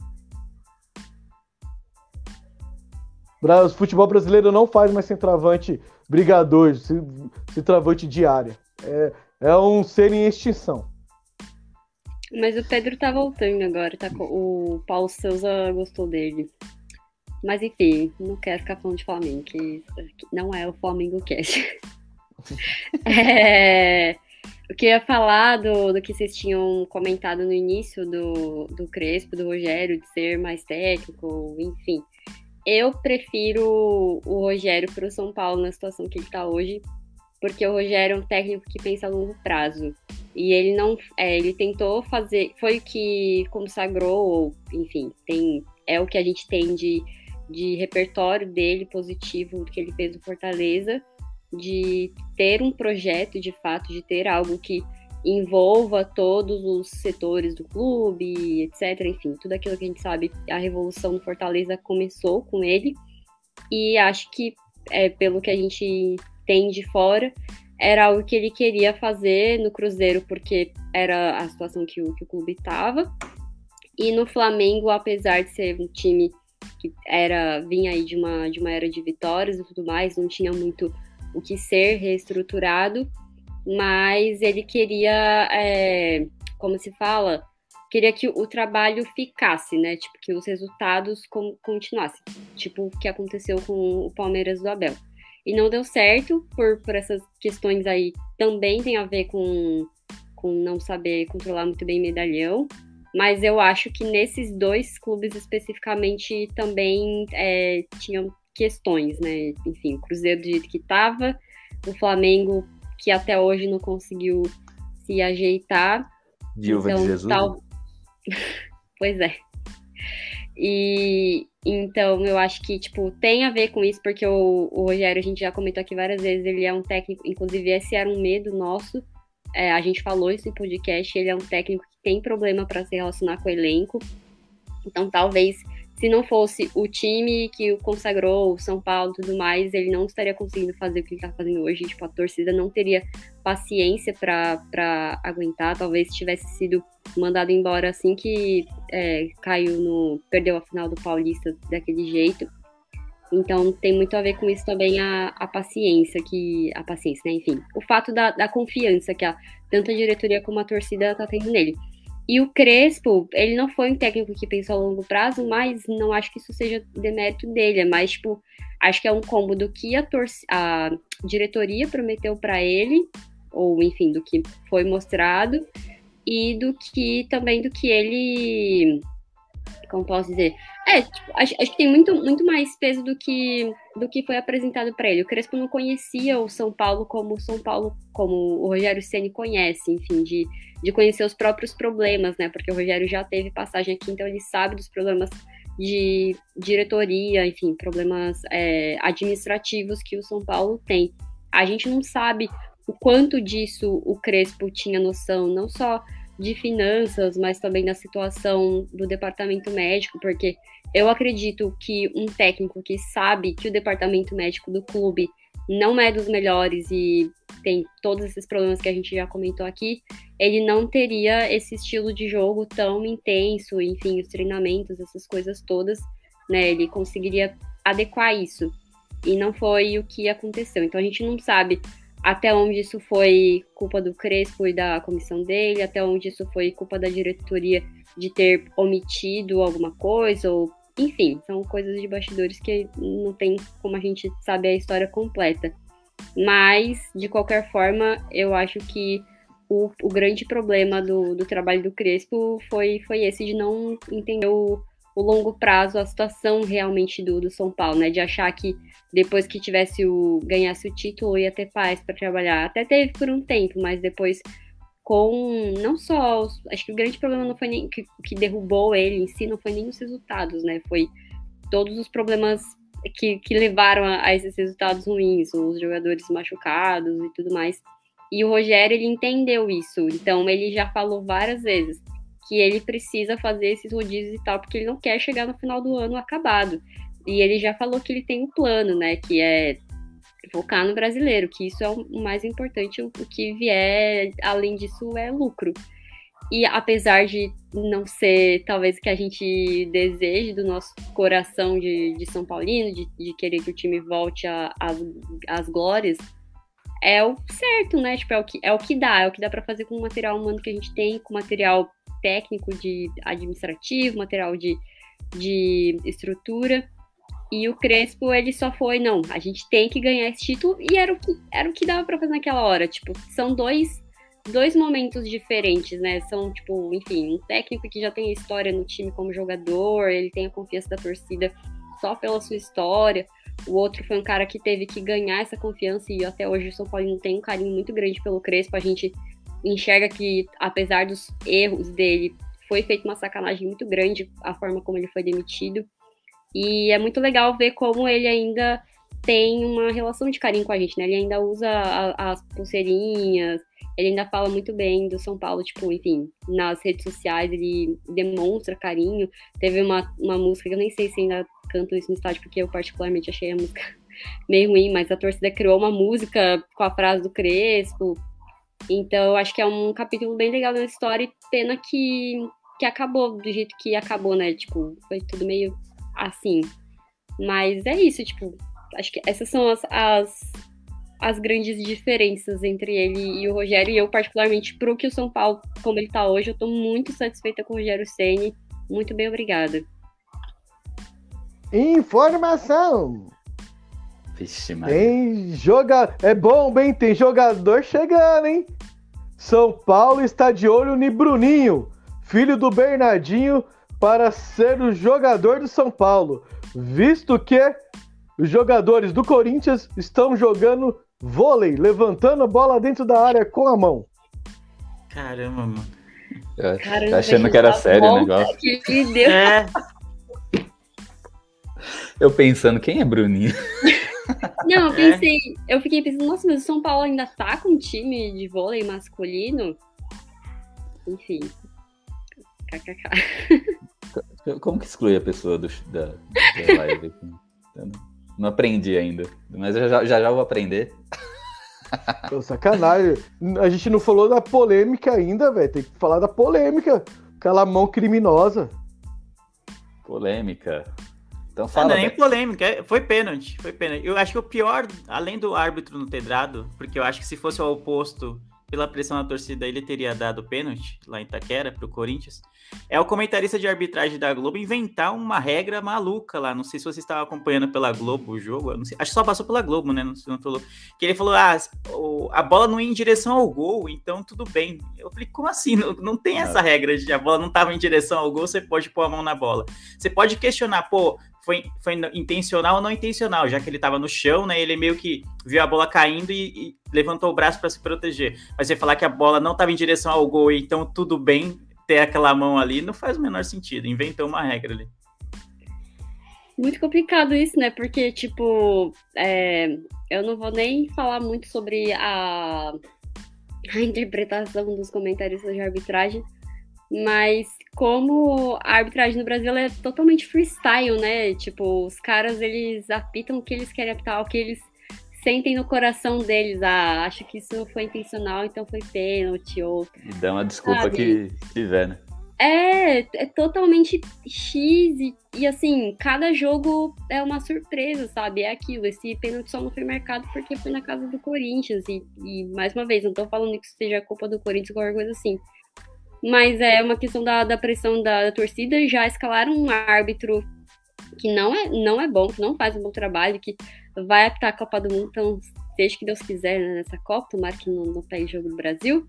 O futebol brasileiro não faz mais centroavante brigador, centroavante de área. É, é um ser em extinção. Mas o Pedro tá voltando agora, tá? O Paulo Souza gostou dele. Mas enfim, não quero ficar falando de Flamengo, que não é o Flamengo Cast. é, eu queria falar do, do que vocês tinham comentado no início do, do Crespo, do Rogério, de ser mais técnico, enfim. Eu prefiro o Rogério para o São Paulo na situação que ele está hoje, porque o Rogério é um técnico que pensa a longo prazo. E ele não. É, ele tentou fazer. Foi o que consagrou, ou, enfim, tem, é o que a gente tem de de repertório dele positivo que ele fez no Fortaleza, de ter um projeto de fato, de ter algo que envolva todos os setores do clube, etc. Enfim, tudo aquilo que a gente sabe, a revolução do Fortaleza começou com ele. E acho que, é, pelo que a gente tem de fora, era algo que ele queria fazer no Cruzeiro, porque era a situação que o, que o clube estava. E no Flamengo, apesar de ser um time que era vinha aí de uma, de uma era de vitórias e tudo mais, não tinha muito o que ser reestruturado, mas ele queria, é, como se fala, queria que o trabalho ficasse, né? Tipo, que os resultados continuassem. Tipo o que aconteceu com o Palmeiras do Abel. E não deu certo por, por essas questões aí. Também tem a ver com, com não saber controlar muito bem medalhão. Mas eu acho que nesses dois clubes especificamente também é, tinham questões, né? Enfim, o Cruzeiro do jeito que estava, o Flamengo que até hoje não conseguiu se ajeitar. Viúva então, de Jesus. Tal... pois é. E então eu acho que, tipo, tem a ver com isso, porque o, o, Rogério, a gente já comentou aqui várias vezes, ele é um técnico, inclusive esse era um medo nosso. É, a gente falou isso em podcast, ele é um técnico que tem problema para se relacionar com o elenco. Então talvez se não fosse o time que o consagrou, o São Paulo e tudo mais, ele não estaria conseguindo fazer o que ele está fazendo hoje. Tipo, a torcida não teria paciência para aguentar. Talvez tivesse sido mandado embora assim que é, caiu no. perdeu a final do Paulista daquele jeito. Então tem muito a ver com isso também a, a paciência que. A paciência, né? Enfim. O fato da, da confiança que a, tanto a diretoria como a torcida tá tendo nele. E o Crespo, ele não foi um técnico que pensou a longo prazo, mas não acho que isso seja demérito dele. É mais, tipo, acho que é um combo do que a, a diretoria prometeu para ele, ou enfim, do que foi mostrado, e do que também do que ele. Como posso dizer? É, tipo, acho, acho, que tem muito, muito mais peso do que, do que foi apresentado para ele. O Crespo não conhecia o São Paulo como o São Paulo, como o Rogério Ceni conhece, enfim, de de conhecer os próprios problemas, né? Porque o Rogério já teve passagem aqui, então ele sabe dos problemas de diretoria, enfim, problemas é, administrativos que o São Paulo tem. A gente não sabe o quanto disso o Crespo tinha noção, não só de finanças, mas também da situação do departamento médico, porque eu acredito que um técnico que sabe que o departamento médico do clube não é dos melhores e tem todos esses problemas que a gente já comentou aqui, ele não teria esse estilo de jogo tão intenso, enfim, os treinamentos, essas coisas todas, né? Ele conseguiria adequar isso. E não foi o que aconteceu. Então a gente não sabe até onde isso foi culpa do Crespo e da comissão dele, até onde isso foi culpa da diretoria de ter omitido alguma coisa, ou enfim, são coisas de bastidores que não tem como a gente saber a história completa. Mas, de qualquer forma, eu acho que o, o grande problema do, do trabalho do Crespo foi, foi esse de não entender o, o longo prazo, a situação realmente do, do São Paulo, né? De achar que depois que tivesse o ganhasse o título ia ter paz para trabalhar. Até teve por um tempo, mas depois com não só os, acho que o grande problema não foi nem que, que derrubou ele em si, não foi nem os resultados, né? Foi todos os problemas que, que levaram a, a, esses resultados ruins, os jogadores machucados e tudo mais. E o Rogério, ele entendeu isso. Então, ele já falou várias vezes que ele precisa fazer esses rodízios e tal, porque ele não quer chegar no final do ano acabado. E ele já falou que ele tem um plano, né? Que é focar no brasileiro, que isso é o mais importante, o que vier além disso é lucro. E apesar de não ser talvez o que a gente deseje do nosso coração de, de São Paulino, de, de querer que o time volte às glórias, é o certo, né? Tipo, é o que, é o que dá, é o que dá para fazer com o material humano que a gente tem, com material técnico de administrativo, material de, de estrutura. E o Crespo, ele só foi, não, a gente tem que ganhar esse título, e era o que, era o que dava pra fazer naquela hora. Tipo, são dois, dois momentos diferentes, né? São, tipo, enfim, um técnico que já tem história no time como jogador, ele tem a confiança da torcida só pela sua história. O outro foi um cara que teve que ganhar essa confiança, e até hoje o São Paulo não tem um carinho muito grande pelo Crespo. A gente enxerga que, apesar dos erros dele, foi feita uma sacanagem muito grande a forma como ele foi demitido. E é muito legal ver como ele ainda tem uma relação de carinho com a gente, né? Ele ainda usa a, as pulseirinhas, ele ainda fala muito bem do São Paulo, tipo, enfim, nas redes sociais ele demonstra carinho. Teve uma, uma música que eu nem sei se ainda canto isso no estádio, porque eu particularmente achei a música meio ruim, mas a torcida criou uma música com a frase do Crespo. Então, eu acho que é um capítulo bem legal da história e pena que, que acabou do jeito que acabou, né? Tipo, foi tudo meio assim. Mas é isso, tipo, acho que essas são as, as, as grandes diferenças entre ele e o Rogério. E eu, particularmente, pro que o São Paulo, como ele tá hoje, eu tô muito satisfeita com o Rogério Ceni. Muito bem, obrigada. Informação! Vixe. Tem joga... É bom, bem, tem jogador chegando, hein? São Paulo está de olho no Bruninho, filho do Bernardinho, para ser o jogador do São Paulo, visto que os jogadores do Corinthians estão jogando vôlei, levantando a bola dentro da área com a mão. Caramba, mano. Eu Caramba, tô achando que era sério o negócio. que ele deu. É, Eu pensando, quem é Bruninho? Não, eu É. pensei, eu fiquei pensando, nossa, mas o São Paulo ainda tá com um time de vôlei masculino? Enfim. KKK. Como que exclui a pessoa do, da, da live? aqui? Eu não- Não aprendi ainda, mas eu já já, já vou aprender. Pô, sacanagem. A gente não falou da polêmica ainda, velho. Tem que falar da polêmica. Aquela mão criminosa. Polêmica. Então Ah, fala. não é nem polêmica, é- foi pênalti, foi pênalti. Eu acho que o pior, além do árbitro não ter dado, porque eu acho que se fosse ao oposto, pela pressão da torcida, ele teria dado pênalti lá em Itaquera pro Corinthians, é o comentarista de arbitragem da Globo inventar uma regra maluca lá. Não sei se você estava acompanhando pela Globo o jogo, eu não sei, acho que só passou pela Globo, né? Não, sei, não louco. Que ele falou: ah, o- a bola não ia em direção ao gol, então tudo bem. Eu falei, como assim? Não, não tem essa regra de a bola não estava em direção ao gol, você pode pôr a mão na bola. Você pode questionar, pô, foi, foi intencional ou não intencional, já que ele tava no chão, né? Ele meio que viu a bola caindo e, e levantou o braço para se proteger. Mas você falar que a bola não tava em direção ao gol, então tudo bem ter aquela mão ali, não faz o menor sentido. Inventou uma regra ali. Muito complicado isso, né? Porque, tipo, é, eu não vou nem falar muito sobre a, a interpretação dos comentaristas de arbitragem, mas como a arbitragem no Brasil é totalmente freestyle, né? Tipo, os caras eles apitam o que eles querem apitar, o que eles sentem no coração deles. Ah, acho que isso não foi intencional, então foi pênalti, ou E dá uma desculpa Sabe? que tiver, né? é, é totalmente X e, e, assim, cada jogo é uma surpresa, sabe? É aquilo, esse pênalti só não foi marcado porque foi na casa do Corinthians e, e, mais uma vez, não tô falando que isso seja culpa do Corinthians ou qualquer coisa assim. Mas é uma questão da, da pressão da, da torcida, já escalaram um árbitro que não é, não é bom, que não faz um bom trabalho, que vai apitar a Copa do Mundo, então seja que Deus quiser né, nessa Copa, tomara que não, não pegue jogo do Brasil.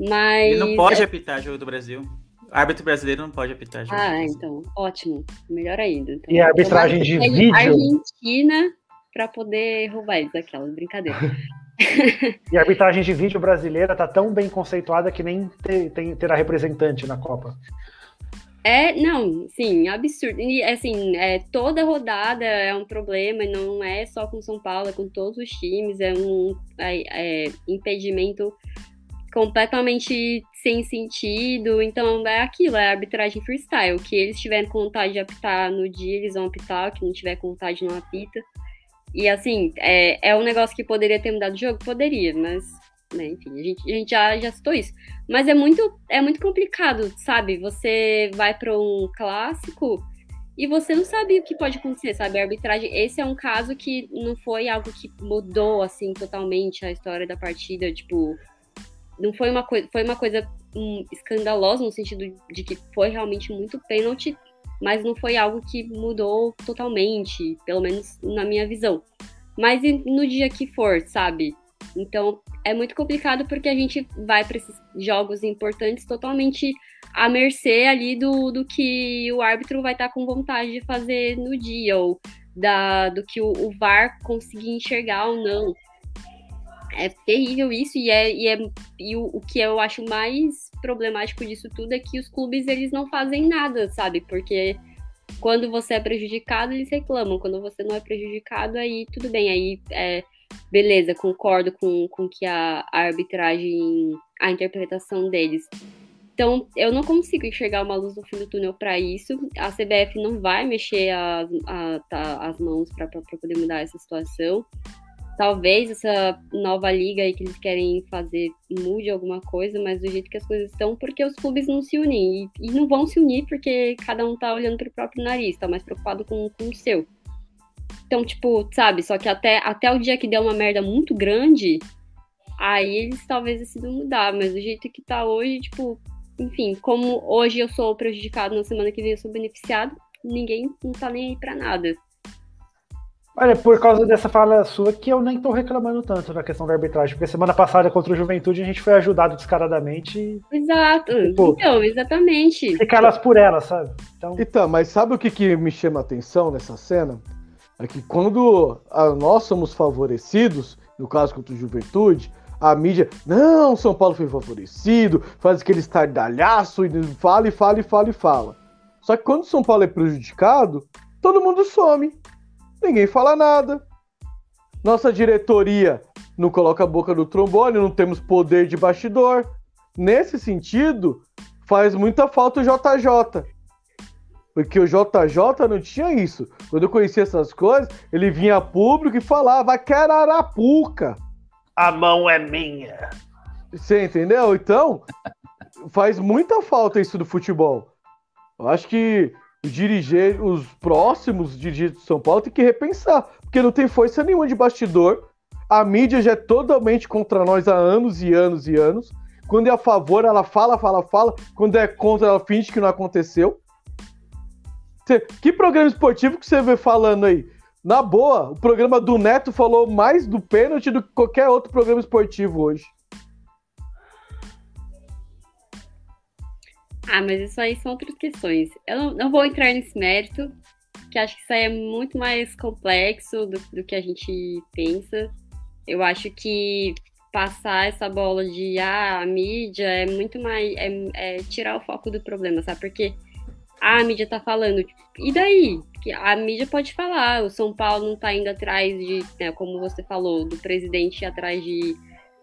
Mas Ele não pode apitar jogo do Brasil. O árbitro brasileiro não pode apitar jogo. do Ah, então, ótimo. Melhor ainda. Então, E a arbitragem de vídeo? Argentina pra poder roubar eles daquelas brincadeiras. E a arbitragem de vídeo brasileira tá tão bem conceituada que nem te- tem- terá representante na Copa. É, não, sim, absurdo. E assim, é, toda rodada é um problema, não é só com São Paulo, é com todos os times, é um é, é, impedimento completamente sem sentido. Então é aquilo, é arbitragem freestyle. O que eles tiverem com vontade de apitar no dia, eles vão apitar, o que não tiver com vontade não apita. E assim, é, é um negócio que poderia ter mudado o jogo? Poderia, mas, né, enfim, a gente, a gente já, já citou isso. Mas é muito, é muito complicado, sabe? Você vai para um clássico e você não sabe o que pode acontecer, sabe? A arbitragem, esse é um caso que não foi algo que mudou, assim, totalmente a história da partida, tipo, não foi uma coisa, foi uma coisa hum, escandalosa no sentido de que foi realmente muito pênalti, mas não foi algo que mudou totalmente, pelo menos na minha visão. Mas no dia que for, sabe? Então é muito complicado porque a gente vai para esses jogos importantes totalmente à mercê ali do, do que o árbitro vai estar com vontade de fazer no dia, ou da, do que o, o VAR conseguir enxergar ou não. É terrível isso, e, é, e, é, e o, o que eu acho mais problemático disso tudo é que os clubes eles não fazem nada, sabe? Porque quando você é prejudicado, eles reclamam. Quando você não é prejudicado, aí tudo bem. Aí, é, beleza, concordo com, com que a, a arbitragem, a interpretação deles. Então, eu não consigo enxergar uma luz no fim do túnel para isso. A CBF não vai mexer as, a, tá, as mãos para poder mudar essa situação. Talvez essa nova liga aí que eles querem fazer mude alguma coisa, mas do jeito que as coisas estão, porque os clubes não se unem. E, e não vão se unir porque cada um tá olhando pro próprio nariz, tá mais preocupado com, com o seu. Então, tipo, sabe, só que até, até o dia que der uma merda muito grande, aí eles talvez decidam mudar, mas do jeito que tá hoje, tipo, enfim, como hoje eu sou prejudicado, na semana que vem eu sou beneficiado, ninguém não tá nem aí pra nada. Olha, por causa dessa fala sua que eu nem tô reclamando tanto na questão da arbitragem, porque semana passada contra o Juventude a gente foi ajudado descaradamente. Exato, tipo, então, exatamente. Ficar elas por elas, sabe? Então... então, mas sabe o que, que me chama a atenção nessa cena? É que quando a, nós somos favorecidos, no caso contra o Juventude, a mídia, não, São Paulo foi favorecido, faz aquele estardalhaço e fala e fala e fala e fala. Só que quando São Paulo é prejudicado, todo mundo some ninguém fala nada. Nossa diretoria não coloca a boca no trombone, não temos poder de bastidor. Nesse sentido, faz muita falta o JJ. Porque o JJ não tinha isso. Quando eu conhecia essas coisas, ele vinha público e falava que era Arapuca. A mão é minha. Você entendeu? Então, faz muita falta isso do futebol. Eu acho que dirigir os próximos dirigentes de São Paulo tem que repensar, porque não tem força nenhuma de bastidor. A mídia já é totalmente contra nós há anos e anos e anos. Quando é a favor, ela fala, fala, fala. Quando é contra, ela finge que não aconteceu. Que programa esportivo que você vê falando aí? Na boa, o programa do Neto falou mais do pênalti do que qualquer outro programa esportivo hoje. Ah, mas isso aí são outras questões. Eu não, não vou entrar nesse mérito, que acho que isso aí é muito mais complexo do, do que a gente pensa. Eu acho que passar essa bola de ah, a mídia é muito mais. É, é tirar o foco do problema, sabe? Porque ah, a mídia tá falando. E daí? Que a mídia pode falar, o São Paulo não tá indo atrás de, né, como você falou, do presidente atrás de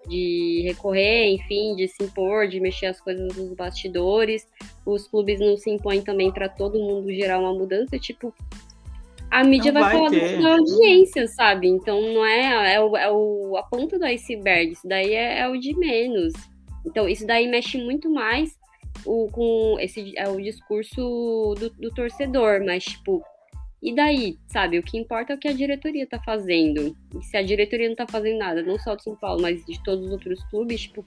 de recorrer, enfim, de se impor, de mexer as coisas nos bastidores. Os clubes não se impõem também para todo mundo gerar uma mudança, tipo, a mídia vai, vai, falar da audiência, sabe? Então não é, é, o, é o, a ponta do iceberg, isso daí é, é o de menos. Então isso daí mexe muito mais o, com esse é o discurso do, do torcedor, mas tipo, e daí, sabe? O que importa é o que a diretoria tá fazendo. E se a diretoria não tá fazendo nada, não só do São Paulo, mas de todos os outros clubes, tipo,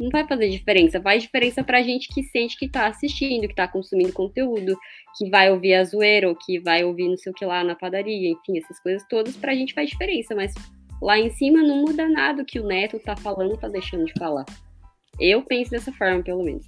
não vai fazer diferença. Faz diferença pra gente que sente que tá assistindo, que tá consumindo conteúdo, que vai ouvir a zoeira, ou que vai ouvir não sei o que lá na padaria, enfim, essas coisas todas, pra gente faz diferença. Mas lá em cima não muda nada o que o Neto tá falando, tá deixando de falar. Eu penso dessa forma, pelo menos.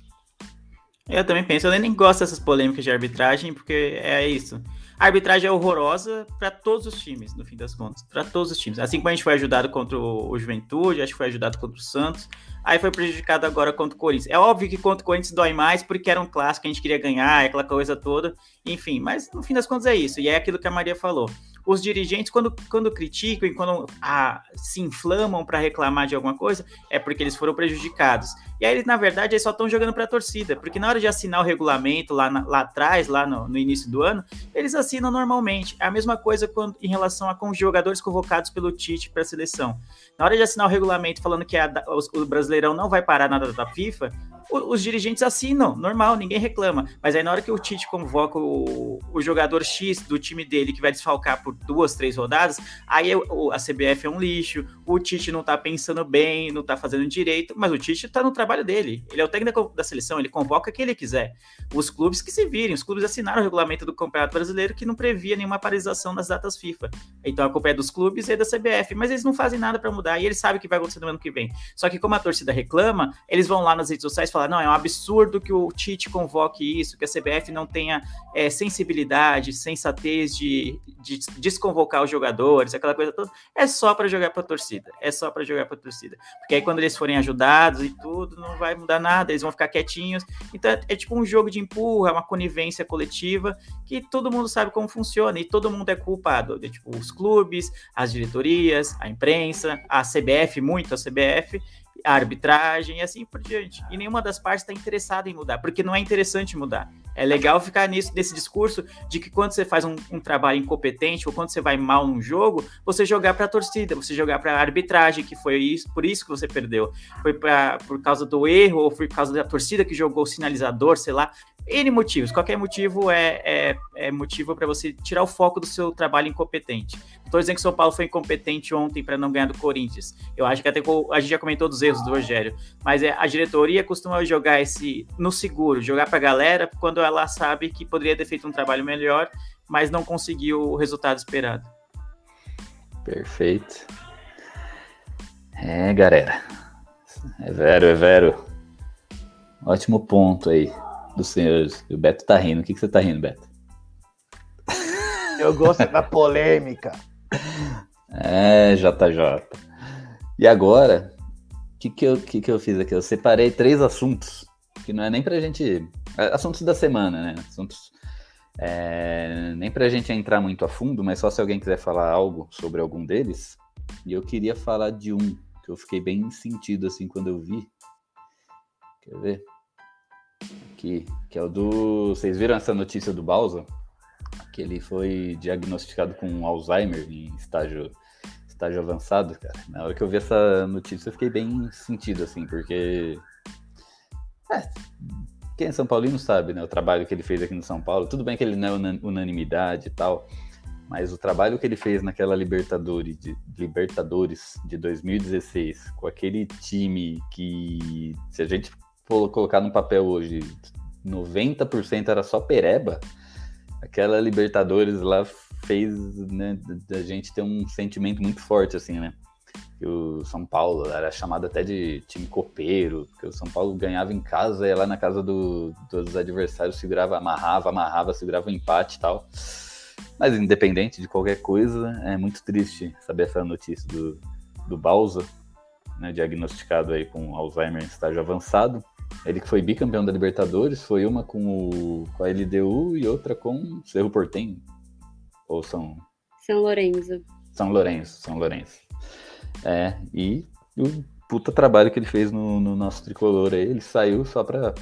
Eu também penso, eu nem gosto dessas polêmicas de arbitragem, porque é isso. A arbitragem é horrorosa para todos os times, no fim das contas. Para todos os times. Assim como a gente foi ajudado contra o Juventude, acho que foi ajudado contra o Santos. Aí foi prejudicado agora contra o Corinthians. É óbvio que contra o Corinthians dói mais porque era um clássico, a gente queria ganhar, aquela coisa toda. Enfim, mas no fim das contas é isso. E é aquilo que a Maria falou os dirigentes, quando, quando criticam e quando ah, se inflamam para reclamar de alguma coisa, é porque eles foram prejudicados. E aí, na verdade, eles só estão jogando para a torcida, porque na hora de assinar o regulamento lá, na, lá atrás, lá no, no, início do ano, eles assinam normalmente. É a mesma coisa quando, em relação a com jogadores convocados pelo Tite para a seleção. Na hora de assinar o regulamento falando que a, o, o Brasileirão não vai parar nada da FIFA, os dirigentes assinam, normal, ninguém reclama. Mas aí na hora que o Tite convoca o, o jogador X do time dele que vai desfalcar por duas, três rodadas, aí a CBF é um lixo, o Tite não tá pensando bem, não tá fazendo direito, mas o Tite tá no trabalho dele. Ele é o técnico da seleção, ele convoca quem ele quiser. Os clubes que se virem, os clubes assinaram o regulamento do Campeonato Brasileiro que não previa nenhuma paralisação das datas FIFA. Então a culpa é dos clubes e da CBF, mas eles não fazem nada para mudar e eles sabem o que vai acontecer no ano que vem. Só que como a torcida reclama, eles vão lá nas redes sociais falar: não, é um absurdo que o Tite convoque isso, que a CBF não tenha é, sensibilidade, sensatez de, de desconvocar os jogadores, aquela coisa toda. É só para jogar para a torcida. É só para jogar para a torcida. Porque aí quando eles forem ajudados e tudo, não vai mudar nada, eles vão ficar quietinhos. Então é, é tipo um jogo de empurra, uma conivência coletiva que todo mundo sabe como funciona e todo mundo é culpado. De, tipo, os clubes, as diretorias, a imprensa, a CBF, muito a CBF arbitragem e assim por diante. E nenhuma das partes está interessada em mudar, porque não é interessante mudar. É legal ficar nisso, nesse discurso de que quando você faz um, um trabalho incompetente ou quando você vai mal num jogo, você jogar para a torcida, você jogar para a arbitragem, que foi isso, por isso que você perdeu. Foi pra, por causa do erro ou por causa da torcida que jogou o sinalizador, sei lá. N motivos, qualquer motivo é, é, é motivo para você tirar o foco do seu trabalho incompetente. Estou dizendo que o São Paulo foi incompetente ontem para não ganhar do Corinthians. Eu acho que até a gente já comentou dos erros do Rogério, mas é, a diretoria costuma jogar esse no seguro, jogar para a galera quando ela sabe que poderia ter feito um trabalho melhor, mas não conseguiu o resultado esperado. Perfeito. É, galera. É vero, é vero. Ótimo ponto aí dos senhores. O Beto tá rindo. O que, que você tá rindo, Beto? Eu gosto da polêmica. É, JJ. E agora, o que, que, eu, que, que eu fiz aqui? Eu separei três assuntos, que não é nem pra gente. É, assuntos da semana, né? Assuntos. É, nem pra gente entrar muito a fundo, mas só se alguém quiser falar algo sobre algum deles. E eu queria falar de um, que eu fiquei bem sentido assim quando eu vi. Quer ver? Aqui, que é o do. Vocês viram essa notícia do Balsa? Que ele foi diagnosticado com Alzheimer em estágio, estágio avançado, cara. Na hora que eu vi essa notícia, eu fiquei bem sentido, assim, porque. É, quem é São Paulino sabe, né? O trabalho que ele fez aqui no São Paulo. Tudo bem que ele não é unanimidade e tal, mas o trabalho que ele fez naquela Libertadores de, Libertadores de 2016, com aquele time que, se a gente for colocar no papel hoje, 90% era só pereba, aquela Libertadores lá fez né, da gente ter um sentimento muito forte, assim, né? Que o São Paulo era chamado até de time copeiro, porque o São Paulo ganhava em casa, ia lá na casa do, dos adversários, segurava, amarrava, amarrava, segurava o um empate e tal. Mas independente de qualquer coisa, é muito triste saber essa notícia do, do Balsa, né, diagnosticado aí com Alzheimer em estágio avançado. Ele que foi bicampeão da Libertadores, foi uma com, o, com a LDU e outra com o Cerro Portenho. Ou São... São Lourenço. São Lourenço, São Lourenço. É, e o puta trabalho que ele fez no, no nosso tricolor aí, ele saiu só pra...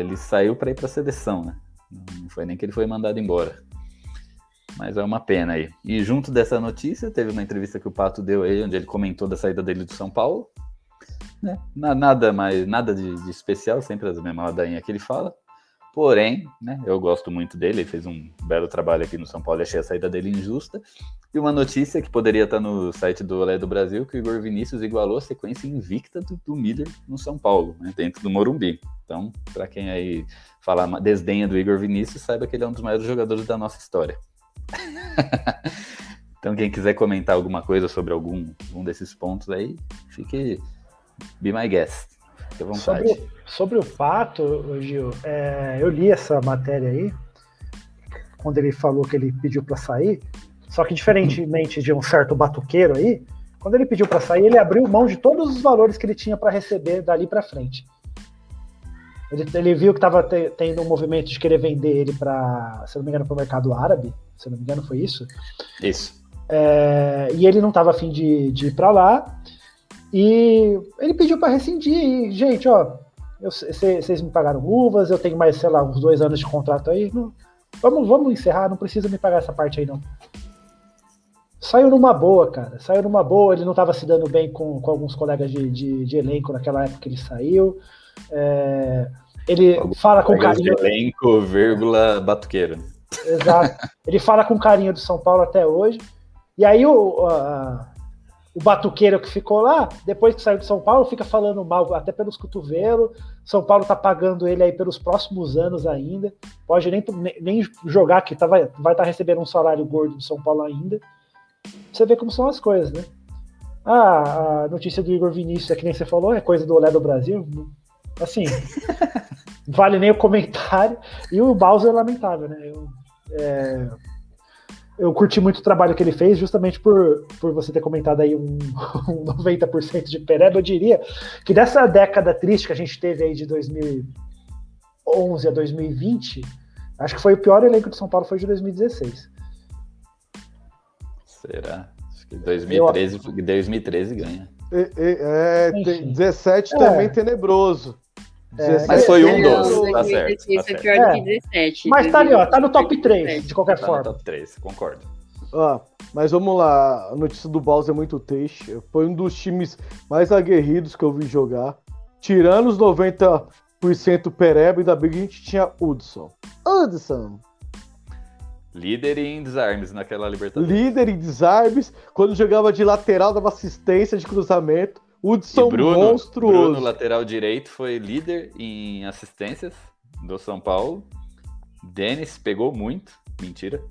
Ele saiu pra ir pra seleção, né? Não foi nem que ele foi mandado embora. Mas é uma pena aí. E junto dessa notícia, teve uma entrevista que o Pato deu aí, onde ele comentou da saída dele do São Paulo né? Nada mais, nada de, de especial, sempre as mesmas ladainhas que ele fala. Porém, né, eu gosto muito dele, ele fez um belo trabalho aqui no São Paulo, achei a saída dele injusta. E uma notícia que poderia estar no site do Olé do Brasil, que o Igor Vinícius igualou a sequência invicta do, do Miller no São Paulo, né, dentro do Morumbi. Então, para quem aí fala desdenha do Igor Vinícius, saiba que ele é um dos maiores jogadores da nossa história. então, quem quiser comentar alguma coisa sobre algum um desses pontos aí, fique Be my guest. Fique à vontade. Sobre, sobre o fato, Gil, é, eu li essa matéria aí, quando ele falou que ele pediu para sair, só que diferentemente de um certo batuqueiro aí, quando ele pediu para sair, ele abriu mão de todos os valores que ele tinha para receber dali para frente. Ele, ele, viu que estava te, tendo um movimento de querer vender ele para, se não me engano, para o mercado árabe. Se não me engano, foi isso. Isso. É, e ele não estava afim de, de ir para lá. E ele pediu para rescindir. E, gente, ó, vocês me pagaram luvas, eu tenho mais, sei lá, uns dois anos de contrato aí. Não, vamos, vamos encerrar, não precisa me pagar essa parte aí, não. Saiu numa boa, cara. Saiu numa boa. Ele não estava se dando bem com, com alguns colegas de, de, de, elenco naquela época que ele saiu. É, ele Alguns fala com carinho. De elenco, vírgula, batuqueiro. Exato. Ele fala com carinho do São Paulo até hoje. E aí o, a, o batuqueiro que ficou lá, depois que saiu de São Paulo, fica falando mal até pelos cotovelos. São Paulo tá pagando ele aí pelos próximos anos ainda. Pode nem, nem jogar que tá, vai estar vai tá recebendo um salário gordo de São Paulo ainda. Você vê como são as coisas, né? Ah, a notícia do Igor Vinícius, é que nem você falou, é coisa do Olé do Brasil. Assim, vale nem o comentário. E o Bowser é lamentável, né? Eu, é, eu curti muito o trabalho que ele fez, justamente por, por você ter comentado aí um, um 90% de Pereba. Eu diria que dessa década triste que a gente teve aí de 2011 a 2020, acho que foi o pior elenco de São Paulo foi de 2016. Será? Acho que 2013, eu, 2013 ganha. É, é, é, tem 17 também tenebroso. É, Mas foi um Não, dos, tá 2016 certo. Tá certo. pior É. do que 17. Mas tá ali, ó, tá no top 2017. 3, de qualquer Tá no forma. top 3, concordo. Ó, mas vamos lá, a notícia do Baus é muito triste. Foi um dos times mais aguerridos que eu vi jogar. Tirando os 90% Pereba, ainda bem que a gente tinha Hudson. Hudson! Líder em desarmes naquela Libertadores. Líder em desarmes. Quando jogava de lateral, dava assistência de cruzamento. Hudson Bruno, monstruoso. Bruno, lateral direito, foi líder em assistências do São Paulo. Denis pegou muito, mentira.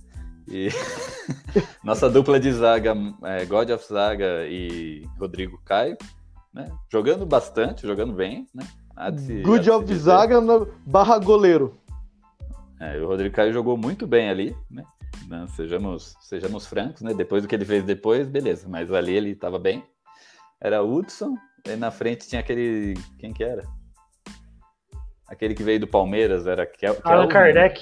E nossa dupla de zaga, é, God of Zaga e Rodrigo Caio, né? Jogando bastante, jogando bem, né? Se- Good of dizer. Zaga na barra goleiro. É, o Rodrigo Caio jogou muito bem ali, né? Não, sejamos, sejamos francos, né? Depois do que ele fez depois, beleza. Mas ali ele estava bem. Era Hudson, e na frente tinha aquele. Quem que era? Aquele que veio do Palmeiras, era Kel, Allan Kardec.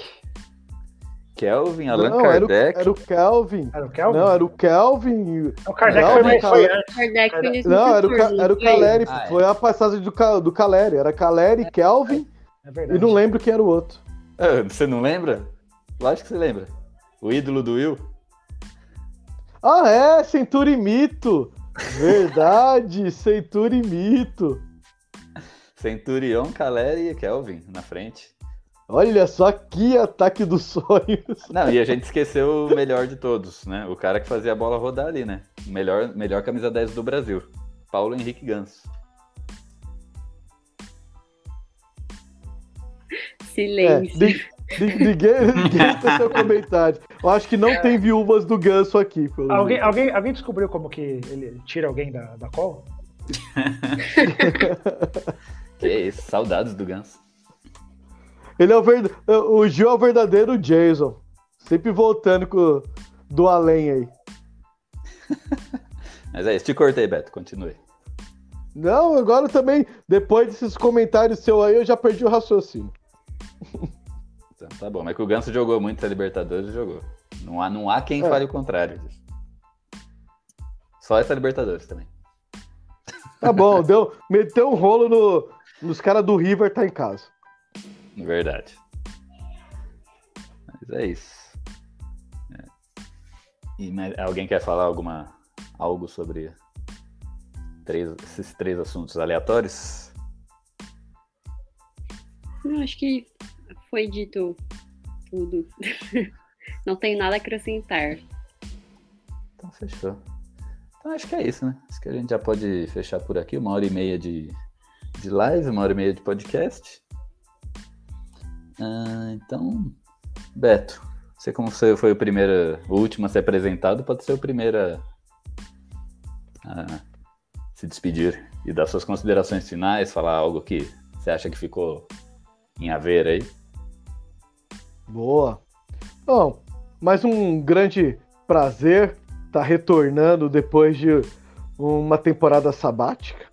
Kelvin, Allan Não, era o, Kardec. era o Kelvin. Era o Kelvin? Não, era o Kelvin. O Kardec Não, foi, mais- antes. Kardec foi Não, era o, 2014, Ca- era o? Caleri. Ah, é. Foi a passagem do, Ca- do Caleri. Era Caleri, Kelvin. É verdade. E não lembro quem era o outro. Ah, Você não lembra? Lógico que você lembra. O ídolo do Will. Ah, é, Centurimito. Verdade, Centurimito. Centurion, Caleri e Kelvin na frente. Olha só que ataque dos sonhos. Não, e a gente esqueceu o melhor de todos, né? O cara que fazia a bola rodar ali, né? O melhor, melhor camisa 10 do Brasil. Paulo Henrique Ganso. É, Silêncio. ni- ninguém, ninguém tem seu comentário. Eu acho que não tem viúvas do ganso aqui. Pelo Alguém, jeito. alguém, alguém descobriu como que ele tira alguém da, da cola? Que isso, saudades do Ganso. Ele é o, verd... o Gil é o verdadeiro Jason. Sempre voltando com... do além aí. Mas é isso, te cortei, Beto, continue. Não, agora também, depois desses comentários seu aí, eu já perdi o raciocínio. Então, tá bom, mas que o Ganso jogou muito essa Libertadores, jogou. Não há, não há quem É. fale o contrário disso. Só essa Libertadores também. Tá bom, deu, meteu um rolo no, nos caras do River, tá em casa. Verdade. Mas é isso. É. E mais- alguém quer falar alguma algo sobre três- esses três assuntos aleatórios? Não, acho que foi dito tudo. Não tenho nada a acrescentar. Então fechou. Então acho que é isso, né? Acho que a gente já pode fechar por aqui. Uma hora e meia de, de live, uma hora e meia de podcast. Ah, então, Beto, você como foi o primeiro, o último a ser apresentado, pode ser o primeiro a, a se despedir e dar suas considerações finais, falar algo que você acha que ficou em haver aí. Boa. Bom, mais um grande prazer estar retornando depois de uma temporada sabática.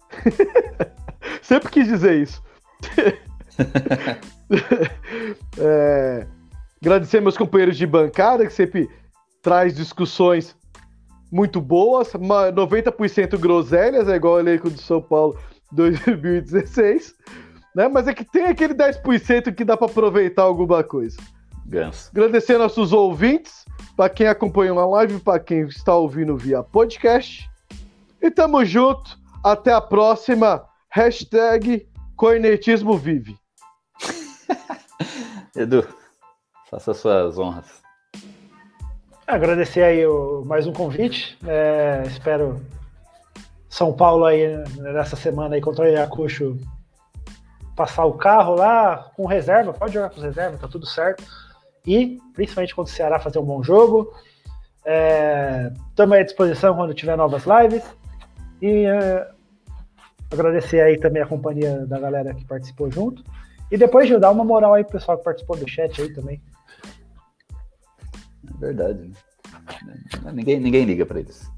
Sempre quis dizer isso. É, agradecer meus companheiros de bancada, que sempre traz discussões muito boas, ma- 90% groselhas, é igual o elenco do São Paulo 2016. Né? Mas é que tem aquele 10% que dá para aproveitar alguma coisa. Ganso. Agradecer nossos ouvintes, para quem acompanhou na live, para quem está ouvindo via podcast. E tamo junto. Até a próxima. Hashtag Cornetismo Vive. Edu, faça suas honras. Agradecer aí o- mais um convite. É, espero São Paulo aí nessa semana aí contra o Ayacucho passar o carro lá com reserva. Pode jogar com reserva, tá tudo certo. E principalmente contra o Ceará fazer um bom jogo. Estamos aí à disposição quando tiver novas lives. E é, agradecer aí também a companhia da galera que participou junto. E depois, Gil, dá uma moral aí pro pessoal que participou do chat aí também. É verdade? Ninguém, ninguém liga pra eles.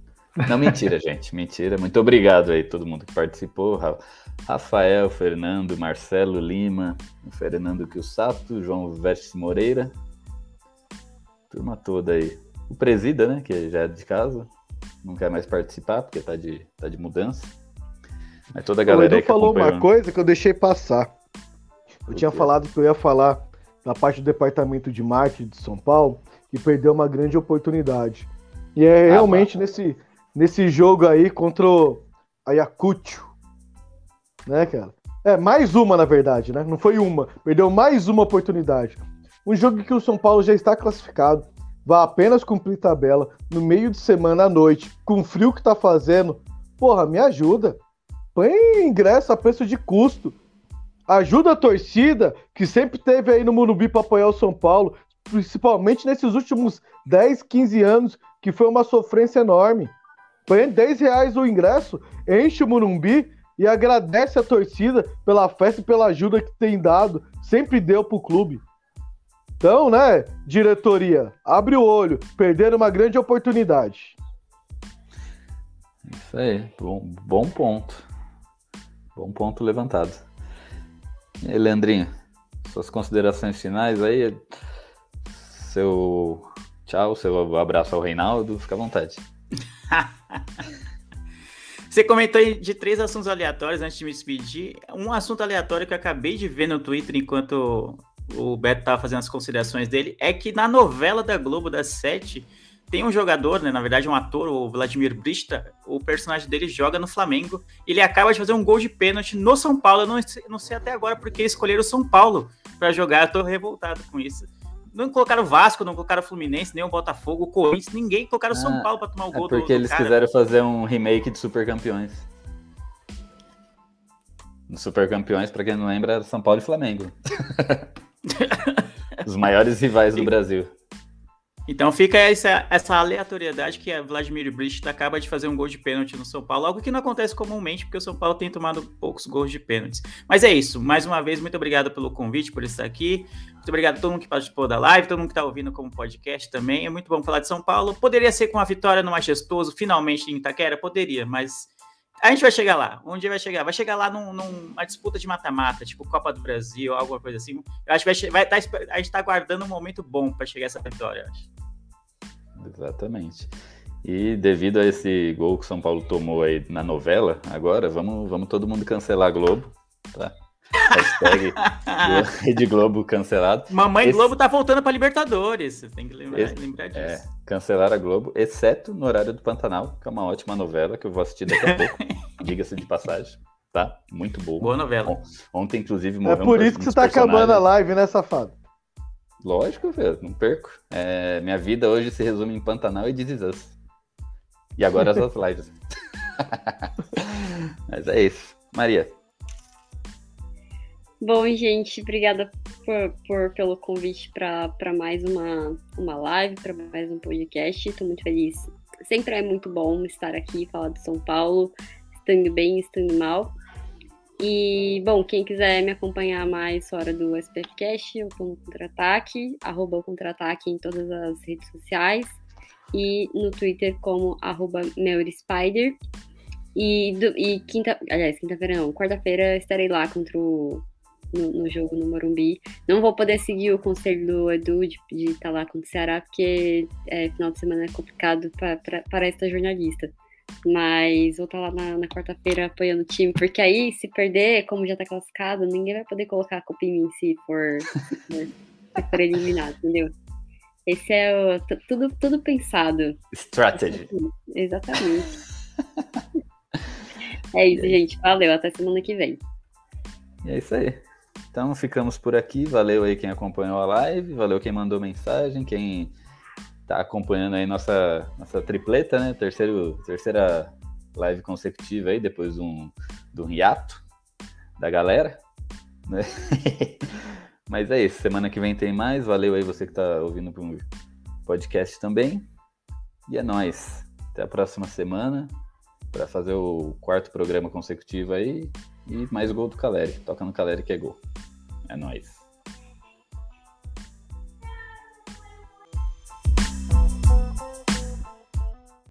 Não, mentira, gente. Mentira. Muito obrigado aí, todo mundo que participou. Ra- Rafael, Fernando, Marcelo Lima, o Fernando Quilsato, João Veste Moreira. Turma toda aí. O Presida, né? Que já é de casa. Não quer mais participar porque tá de, tá de mudança. Mas toda a O galera aí Edu falou uma coisa que eu deixei passar. Eu O tinha falado que eu ia falar da parte do departamento de marketing de São Paulo, que perdeu uma grande oportunidade. E é Ah, realmente nesse, nesse jogo aí contra o Ayacucho. Né, cara? É, mais uma, na verdade, né? Não foi uma. Perdeu mais uma oportunidade. Um jogo que o São Paulo já está classificado. Vai apenas cumprir tabela no meio de semana à noite, com o frio que tá fazendo. Porra, me ajuda. Põe ingresso a preço de custo. Ajuda a torcida que sempre teve aí no Morumbi para apoiar o São Paulo, principalmente nesses últimos 10, 15 anos, que foi uma sofrência enorme. Põe 10 reais o ingresso, enche o Morumbi e agradece a torcida pela festa e pela ajuda que tem dado, sempre deu pro clube. Então, né, diretoria, abre o olho, perderam uma grande oportunidade. Isso aí, bom, bom ponto. Bom ponto levantado. E aí, Leandrinho, suas considerações finais aí? Seu tchau, seu abraço ao Reinaldo, fica à vontade. Você comentou aí de três assuntos aleatórios antes de me despedir. Um assunto aleatório que eu acabei de ver no Twitter enquanto o Beto tava fazendo as considerações dele é que na novela da Globo das Sete tem um jogador, né, na verdade um ator, o Vladimir Brista, o personagem dele joga no Flamengo. Ele acaba de fazer um gol de pênalti no São Paulo. Eu não sei, não sei até agora porque escolheram o São Paulo para jogar. Eu tô revoltado com isso. Não colocaram o Vasco, não colocaram o Fluminense, nem o Botafogo, o Corinthians, ninguém colocaram o São Ah, Paulo para tomar o É gol do, porque do eles cara. quiseram fazer um remake de Super Campeões. No Super Campeões, pra quem não lembra, era São Paulo e Flamengo. Os maiores rivais do Brasil. Então fica essa, essa aleatoriedade que a Vladimir Brista acaba de fazer um gol de pênalti no São Paulo, algo que não acontece comumente, porque o São Paulo tem tomado poucos gols de pênaltis. Mas é isso, mais uma vez, muito obrigado pelo convite, por estar aqui. Muito obrigado a todo mundo que participou da live, todo mundo que está ouvindo como podcast também. É muito bom falar de São Paulo. Poderia ser com a vitória no Majestoso, finalmente em Itaquera? Poderia, mas a gente vai chegar lá. Onde vai chegar? Vai chegar lá num- numa disputa de mata-mata, tipo Copa do Brasil, alguma coisa assim. Eu acho que vai, vai tá, a gente está aguardando um momento bom para chegar essa vitória, eu acho. Exatamente. E devido a esse gol que o São Paulo tomou aí na novela, agora vamos, vamos todo mundo cancelar a Globo. Tá? Hashtag Rede Globo cancelado. Mamãe Esse- Globo tá voltando pra Libertadores. Você tem que lembrar, Esse- lembrar disso. É, cancelar a Globo, exceto no horário do Pantanal, que é uma ótima novela que eu vou assistir daqui a pouco. Diga-se de passagem. Tá? Muito boa. Boa novela. On- Ontem, inclusive, É morreu um por per- isso que um você tá acabando a live, né, safado? Lógico, velho, não perco. É, minha vida hoje se resume em Pantanal e This Is Us. E agora as outras lives. Mas é isso. Maria, Bom, gente, obrigada por, por- pelo convite para mais uma, uma live, para mais um podcast. Estou muito feliz. Sempre é muito bom estar aqui, falar de São Paulo, estando bem, estando mal. E, bom, quem quiser me acompanhar mais fora do SPFcast, eu tô no Contra-Ataque, arroba Contra-Ataque em todas as redes sociais. E no Twitter como arroba MeuriSpider. E, do- e quinta, aliás, quinta-feira não, quarta-feira estarei lá contra o no, no jogo no Morumbi. Não vou poder seguir o conselho do Edu de estar lá contra o Ceará, porque é, final de semana é complicado para esta jornalista. Mas vou estar lá na, na quarta-feira apoiando o time, porque aí, se perder, como já tá classificado, ninguém vai poder colocar a culpa em mim se for, se for, se for eliminado, entendeu? Esse é o, tu- tudo, tudo pensado. strategy. Exatamente. é isso, gente. Valeu. Até semana que vem. E é isso aí. Então ficamos por aqui. Valeu aí quem acompanhou a live, valeu quem mandou mensagem, quem tá acompanhando aí nossa, nossa tripleta, né? Terceiro, terceira live consecutiva aí, depois de um, de um hiato da galera. né? Mas é isso, semana que vem tem mais. Valeu aí você que tá ouvindo pro podcast também. E é nóis. Até a próxima semana para fazer o quarto programa consecutivo aí. E mais gol do Caleri. Toca no Caleri que é gol. É nóis.